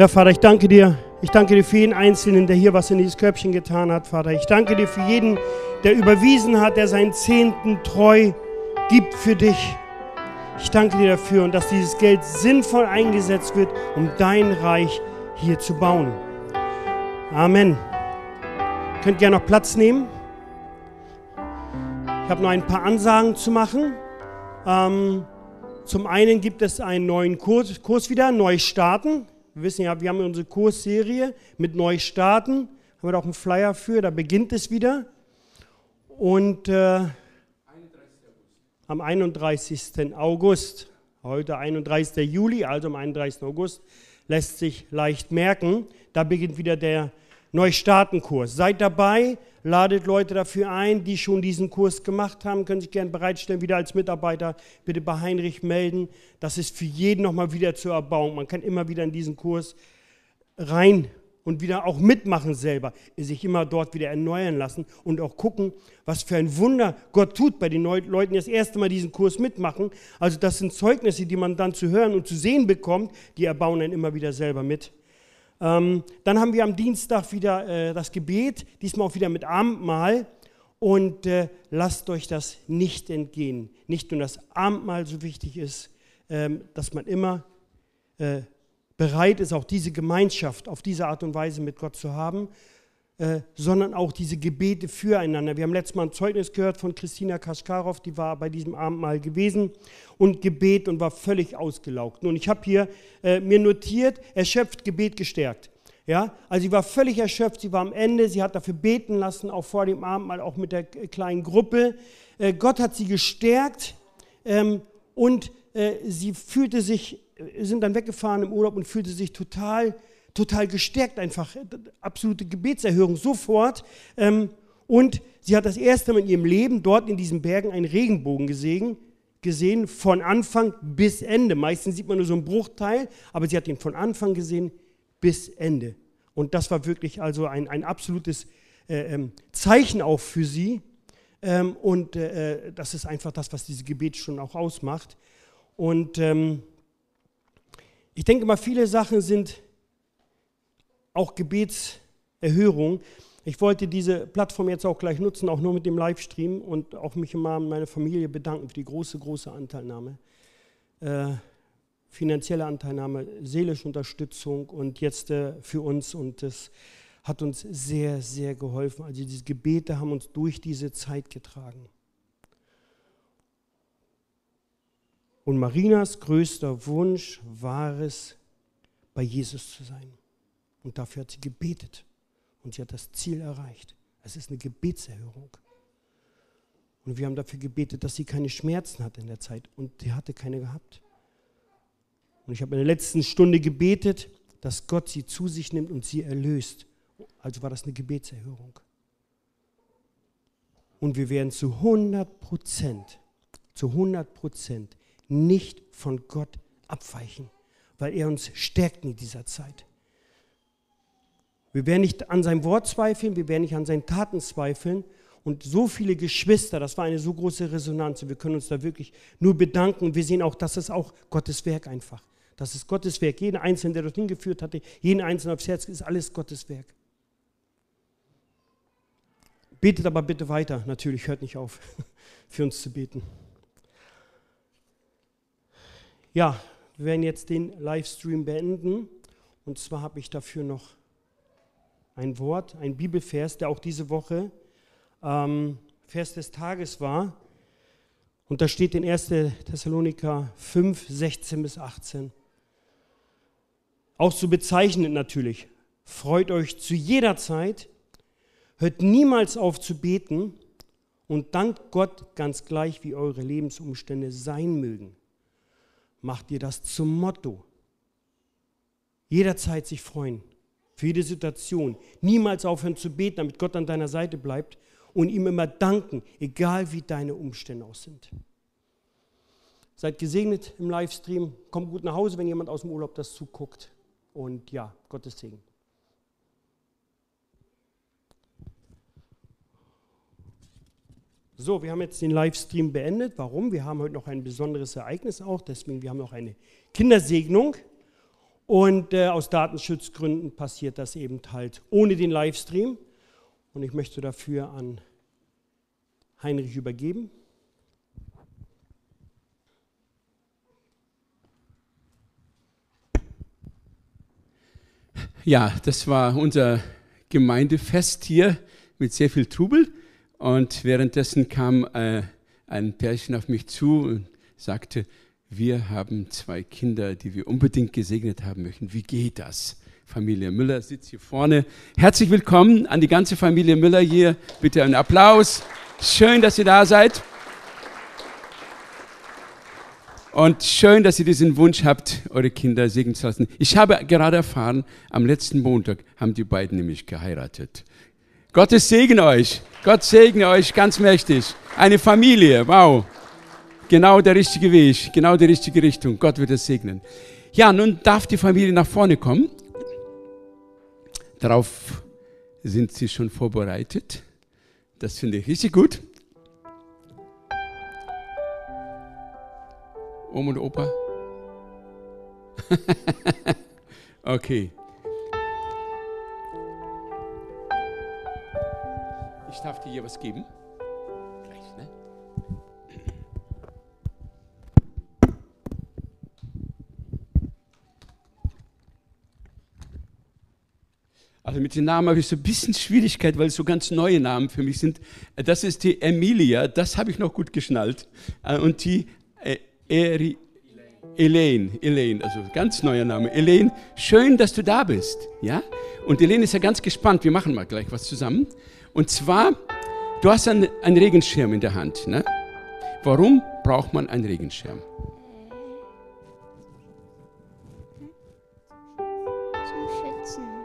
[SPEAKER 2] Ja, Vater, ich danke dir. Ich danke dir für jeden Einzelnen, der hier was in dieses Körbchen getan hat, Vater. Ich danke dir für jeden, der überwiesen hat, der seinen Zehnten treu gibt für dich. Ich danke dir dafür und dass dieses Geld sinnvoll eingesetzt wird, um dein Reich hier zu bauen. Amen. Ihr könnt gerne noch Platz nehmen. Ich habe noch ein paar Ansagen zu machen. Ähm, zum einen gibt es einen neuen Kurs, Kurs wieder, neu starten. Wir wissen ja, wir haben unsere Kursserie mit Neustarten. Haben wir da auch einen Flyer für, da beginnt es wieder. Und äh, am 31. August, heute 31. Juli, also am 31. August, lässt sich leicht merken, da beginnt wieder der Neustartenkurs. Seid dabei, ladet Leute dafür ein, die schon diesen Kurs gemacht haben, können sich gerne bereitstellen, wieder als Mitarbeiter bitte bei Heinrich melden. Das ist für jeden nochmal wieder zur Erbauung. Man kann immer wieder in diesen Kurs rein und wieder auch mitmachen selber, sich immer dort wieder erneuern lassen und auch gucken, was für ein Wunder Gott tut bei den Leuten, die das erste Mal diesen Kurs mitmachen. Also das sind Zeugnisse, die man dann zu hören und zu sehen bekommt, die erbauen dann immer wieder selber mit. Ähm, dann haben wir am Dienstag wieder äh, das Gebet, diesmal auch wieder mit Abendmahl. Und äh, lasst euch das nicht entgehen. Nicht nur das Abendmahl so wichtig ist, ähm, dass man immer äh, bereit ist, auch diese Gemeinschaft auf diese Art und Weise mit Gott zu haben, äh, sondern auch diese Gebete füreinander. Wir haben letztes Mal ein Zeugnis gehört von Christina Kaskarov, die war bei diesem Abendmahl gewesen und Gebet und war völlig ausgelaugt. Nun, ich habe hier äh, mir notiert, erschöpft, Gebet gestärkt. Ja, also sie war völlig erschöpft, sie war am Ende, sie hat dafür beten lassen, auch vor dem Abendmahl, auch mit der kleinen Gruppe. Äh, Gott hat sie gestärkt ähm, und äh, sie fühlte sich, äh, sind dann weggefahren im Urlaub und fühlte sich total, total gestärkt, einfach absolute Gebetserhörung sofort. Ähm, und sie hat das erste Mal in ihrem Leben dort in diesen Bergen einen Regenbogen gesehen, gesehen von Anfang bis Ende. Meistens sieht man nur so einen Bruchteil, aber sie hat ihn von Anfang gesehen bis Ende. Und das war wirklich also ein, ein absolutes äh, ähm, Zeichen auch für sie. Ähm, und äh, äh, das ist einfach das, was diese Gebetsstunde auch ausmacht. Und ähm, ich denke mal, viele Sachen sind auch Gebetserhörung. Ich wollte diese Plattform jetzt auch gleich nutzen, auch nur mit dem Livestream und auch mich im Namen meiner Familie bedanken für die große, große Anteilnahme. Äh, finanzielle Anteilnahme, seelische Unterstützung und jetzt äh, für uns. Und das hat uns sehr, sehr geholfen. Also diese Gebete haben uns durch diese Zeit getragen. Und Marinas größter Wunsch war es, bei Jesus zu sein. Und dafür hat sie gebetet. Und sie hat das Ziel erreicht. Es ist eine Gebetserhörung. Und wir haben dafür gebetet, dass sie keine Schmerzen hat in der Zeit. Und sie hatte keine gehabt. Und ich habe in der letzten Stunde gebetet, dass Gott sie zu sich nimmt und sie erlöst. Also war das eine Gebetserhörung. Und wir werden zu 100 Prozent, zu 100 Prozent nicht von Gott abweichen, weil er uns stärkt in dieser Zeit. Wir werden nicht an seinem Wort zweifeln, wir werden nicht an seinen Taten zweifeln. Und so viele Geschwister, das war eine so große Resonanz. Wir können uns da wirklich nur bedanken. Wir sehen auch, das ist auch Gottes Werk einfach. Das ist Gottes Werk. Jeden Einzelnen, der dorthin geführt hatte, jeden Einzelnen aufs Herz, ist alles Gottes Werk. Betet aber bitte weiter. Natürlich, hört nicht auf, [LAUGHS] für uns zu beten. Ja, wir werden jetzt den Livestream beenden. Und zwar habe ich dafür noch ein Wort, ein Bibelvers, der auch diese Woche ähm, Vers des Tages war. Und da steht in 1. Thessaloniker 5, 16 bis 18. Auch so bezeichnend natürlich. Freut euch zu jeder Zeit, hört niemals auf zu beten und dankt Gott ganz gleich, wie eure Lebensumstände sein mögen. Macht ihr das zum Motto. Jederzeit sich freuen, für jede Situation. Niemals aufhören zu beten, damit Gott an deiner Seite bleibt und ihm immer danken, egal wie deine Umstände aus sind. Seid gesegnet im Livestream. Kommt gut nach Hause, wenn jemand aus dem Urlaub das zuguckt. Und ja, Gottes Segen. So, wir haben jetzt den Livestream beendet. Warum? Wir haben heute noch ein besonderes Ereignis auch. Deswegen, wir haben noch eine Kindersegnung. Und äh, aus Datenschutzgründen passiert das eben halt ohne den Livestream. Und ich möchte dafür an Heinrich übergeben.
[SPEAKER 1] Ja, das war unser Gemeindefest hier mit sehr viel Trubel. Und währenddessen kam äh, ein Pärchen auf mich zu und sagte, wir haben zwei Kinder, die wir unbedingt gesegnet haben möchten. Wie geht das? Familie Müller sitzt hier vorne. Herzlich willkommen an die ganze Familie Müller hier. Bitte einen Applaus. Schön, dass ihr da seid. Und schön, dass ihr diesen Wunsch habt, eure Kinder segnen zu lassen. Ich habe gerade erfahren, am letzten Montag haben die beiden nämlich geheiratet. Gottes Segen euch. Gott segne euch ganz mächtig. Eine Familie. Wow. Genau der richtige Weg. Genau die richtige Richtung. Gott wird es segnen. Ja, nun darf die Familie nach vorne kommen. Darauf sind sie schon vorbereitet. Das finde ich richtig gut. Oma und Opa? [LAUGHS] okay. Ich darf dir hier was geben. Also mit den Namen habe ich so ein bisschen Schwierigkeit, weil es so ganz neue Namen für mich sind. Das ist die Emilia, das habe ich noch gut geschnallt. Äh, und die äh, Eri, Elaine, Elaine, also ganz neuer Name. Elaine, schön, dass du da bist. Ja? Und Elaine ist ja ganz gespannt. Wir machen mal gleich was zusammen. Und zwar, du hast einen, einen Regenschirm in der Hand. Ne? Warum braucht man einen Regenschirm?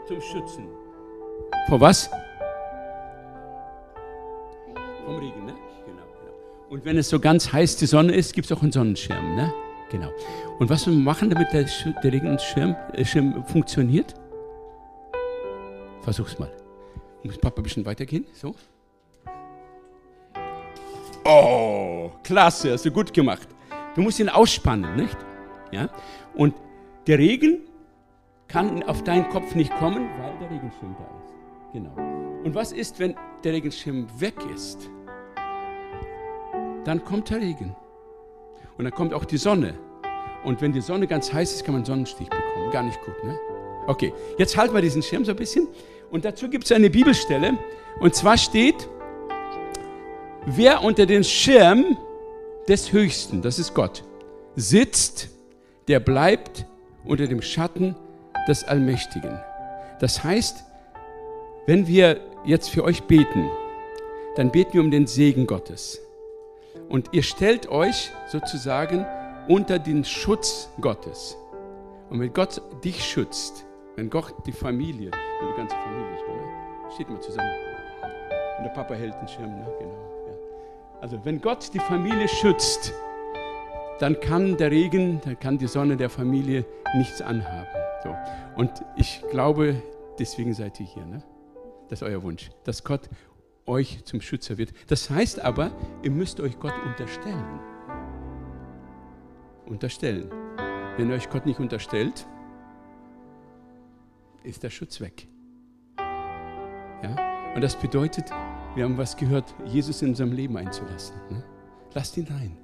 [SPEAKER 3] Zum Schützen.
[SPEAKER 1] Vor was? Vom Regen, ne? Genau, genau. Und wenn es so ganz heiß die Sonne ist, gibt es auch einen Sonnenschirm, ne? Genau. Und was wir machen, damit der, der Regenschirm äh, Schirm funktioniert? Versuch's mal. Muss Papa ein bisschen weitergehen? So. Oh, klasse, hast du gut gemacht. Du musst ihn ausspannen, nicht? Ja? Und der Regen kann auf deinen Kopf nicht kommen, weil der Regenschirm da ist. Genau. Und was ist, wenn der Regenschirm weg ist? Dann kommt der Regen. Und dann kommt auch die Sonne. Und wenn die Sonne ganz heiß ist, kann man Sonnenstich bekommen. Gar nicht gut, ne? Okay, jetzt halten wir diesen Schirm so ein bisschen. Und dazu gibt es eine Bibelstelle. Und zwar steht, wer unter den Schirm des Höchsten, das ist Gott, sitzt, der bleibt unter dem Schatten des Allmächtigen. Das heißt, wenn wir jetzt für euch beten, dann beten wir um den Segen Gottes. Und ihr stellt euch sozusagen unter den Schutz Gottes. Und wenn Gott dich schützt, wenn Gott die Familie, die ganze Familie ne? steht mal zusammen. Und der Papa hält den Schirm, ne? genau. Ja. Also wenn Gott die Familie schützt, dann kann der Regen, dann kann die Sonne der Familie nichts anhaben. So. Und ich glaube, deswegen seid ihr hier. Ne? Das ist euer Wunsch, dass Gott euch zum Schützer wird. Das heißt aber, ihr müsst euch Gott unterstellen. Unterstellen. Wenn ihr euch Gott nicht unterstellt, ist der Schutz weg. Ja? Und das bedeutet, wir haben was gehört, Jesus in unserem Leben einzulassen. Ne? Lasst ihn rein.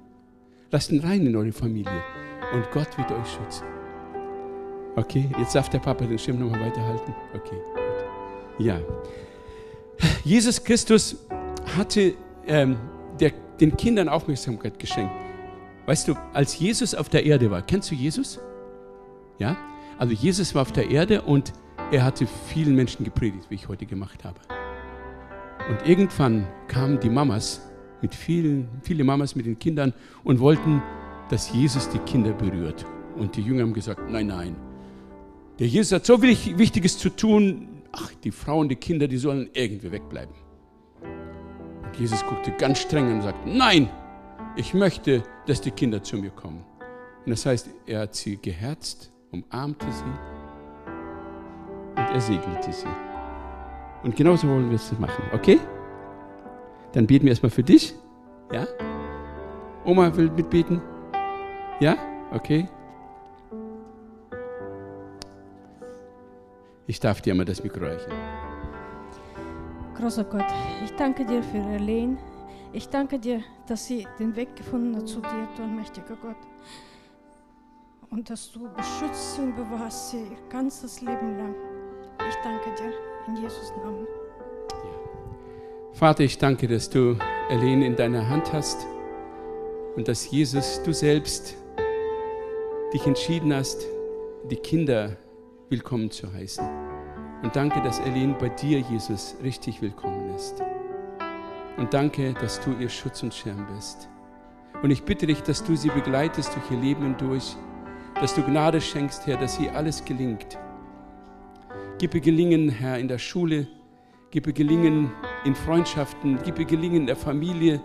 [SPEAKER 1] Lasst ihn rein in eure Familie. Und Gott wird euch schützen. Okay, jetzt darf der Papa den Schirm nochmal weiterhalten. Okay, gut. Ja. Jesus Christus hatte ähm, der, den Kindern Aufmerksamkeit geschenkt. Weißt du, als Jesus auf der Erde war, kennst du Jesus? Ja? Also Jesus war auf der Erde und er hatte vielen Menschen gepredigt, wie ich heute gemacht habe. Und irgendwann kamen die Mamas mit vielen, viele Mamas mit den Kindern und wollten, dass Jesus die Kinder berührt. Und die Jünger haben gesagt, nein, nein. Der Jesus hat so Wichtiges zu tun. Ach, die Frauen, die Kinder, die sollen irgendwie wegbleiben. Und Jesus guckte ganz streng und sagte, nein, ich möchte, dass die Kinder zu mir kommen. Und das heißt, er hat sie geherzt, umarmte sie und er segnete sie. Und genauso wollen wir es machen, okay? Dann beten wir erstmal für dich. Ja? Oma will mitbeten. Ja? Okay. Ich darf dir mal das Mikro reichen.
[SPEAKER 4] Großer Gott, ich danke dir für Erlehn. Ich danke dir, dass sie den Weg gefunden hat zu dir, du mächtiger Gott. Und dass du beschützt und bewahrst sie ihr ganzes Leben lang. Ich danke dir in Jesus Namen.
[SPEAKER 1] Vater, ich danke, dass du Elaine in deiner Hand hast und dass Jesus, du selbst, dich entschieden hast, die Kinder willkommen zu heißen. Und danke, dass Elaine bei dir, Jesus, richtig willkommen ist. Und danke, dass du ihr Schutz und Schirm bist. Und ich bitte dich, dass du sie begleitest durch ihr Leben hindurch, dass du Gnade schenkst, Herr, dass ihr alles gelingt. Gib ihr Gelingen, Herr, in der Schule, gib ihr Gelingen in Freundschaften, gib ihr Gelingen in der Familie,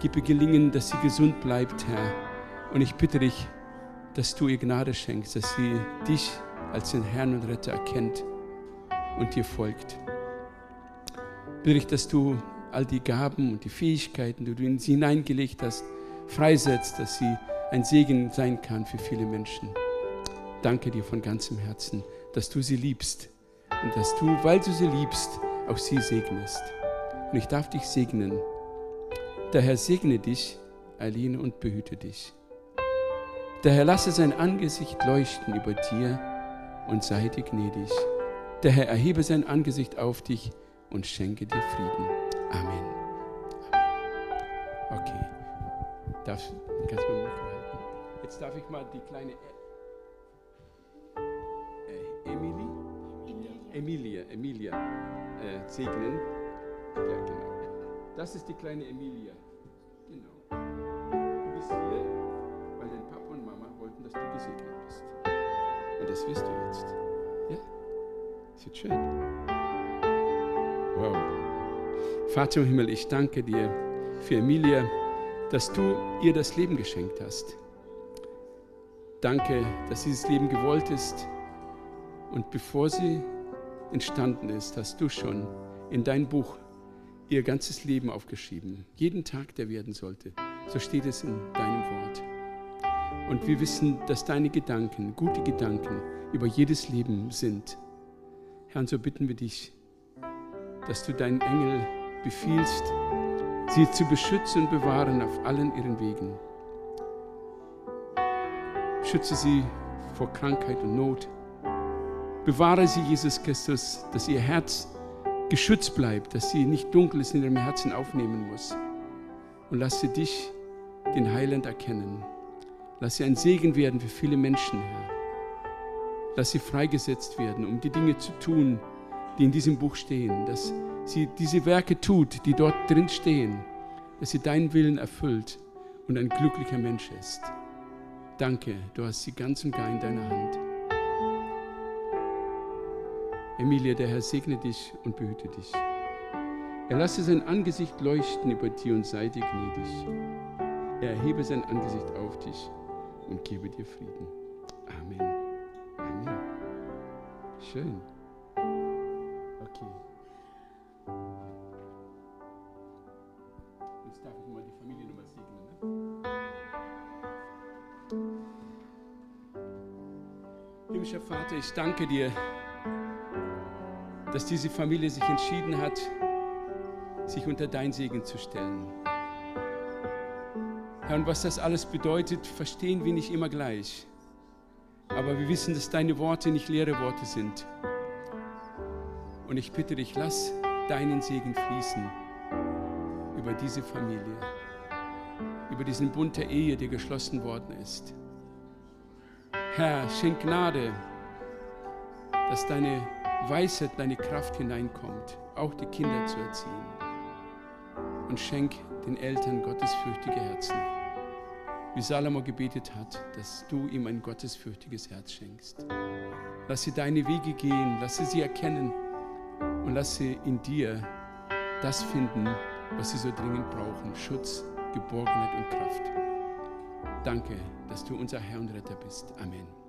[SPEAKER 1] gib ihr Gelingen, dass sie gesund bleibt, Herr. Und ich bitte dich, dass du ihr Gnade schenkst, dass sie dich als den Herrn und Retter erkennt und dir folgt. Bitte ich, dass du all die Gaben und die Fähigkeiten, die du in sie hineingelegt hast, freisetzt, dass sie ein Segen sein kann für viele Menschen. Danke dir von ganzem Herzen, dass du sie liebst und dass du, weil du sie liebst, auch sie segnest. Und ich darf dich segnen. Der Herr segne dich, Aline, und behüte dich. Der Herr lasse sein Angesicht leuchten über dir und sei dir gnädig. Der Herr erhebe sein Angesicht auf dich und schenke dir Frieden. Amen. Amen. Okay. Darfst, kannst du mir halten? Jetzt darf ich mal die kleine e äh, Emily? Emilia, Emilia äh, segnen. Ja, genau. Das ist die kleine Emilia. Genau. Du bist hier, weil dein Papa und Mama wollten, dass du gesegnet bist. Und das wirst du jetzt. Ja? Das wird schön. Wow. Vater im Himmel, ich danke dir für Emilia, dass du ihr das Leben geschenkt hast. Danke, dass dieses Leben gewollt ist. Und bevor sie entstanden ist, hast du schon in dein Buch ihr ganzes Leben aufgeschrieben. Jeden Tag, der werden sollte. So steht es in deinem Wort. Und wir wissen, dass deine Gedanken, gute Gedanken über jedes Leben sind. Herr, und so bitten wir dich, dass du deinen Engel befiehlst, sie zu beschützen und bewahren auf allen ihren Wegen. Schütze sie vor Krankheit und Not. Bewahre sie, Jesus Christus, dass ihr Herz geschützt bleibt, dass sie nicht Dunkles in ihrem Herzen aufnehmen muss. Und lass sie dich, den Heiland, erkennen. Lass sie ein Segen werden für viele Menschen, Herr. Lass sie freigesetzt werden, um die Dinge zu tun, die in diesem Buch stehen. Dass sie diese Werke tut, die dort drin stehen. Dass sie deinen Willen erfüllt und ein glücklicher Mensch ist. Danke, du hast sie ganz und gar in deiner Hand. Emilia, der Herr segne dich und behüte dich. Er lasse sein Angesicht leuchten über dir und sei dir gnädig. Er erhebe sein Angesicht auf dich und gebe dir Frieden. Amen. Amen. Schön. Okay. Jetzt darf ich mal die Familie nochmal segnen. Ne? Himmlischer Vater, ich danke dir dass diese Familie sich entschieden hat, sich unter dein Segen zu stellen. Herr, und was das alles bedeutet, verstehen wir nicht immer gleich. Aber wir wissen, dass deine Worte nicht leere Worte sind. Und ich bitte dich, lass deinen Segen fließen über diese Familie, über diesen Bund der Ehe, der geschlossen worden ist. Herr, schenk Gnade, dass deine Weisheit, deine Kraft hineinkommt, auch die Kinder zu erziehen. Und schenk den Eltern gottesfürchtige Herzen, wie Salomo gebetet hat, dass du ihm ein gottesfürchtiges Herz schenkst. Lass sie deine Wege gehen, lass sie sie erkennen und lass sie in dir das finden, was sie so dringend brauchen, Schutz, Geborgenheit und Kraft. Danke, dass du unser Herr und Retter bist. Amen.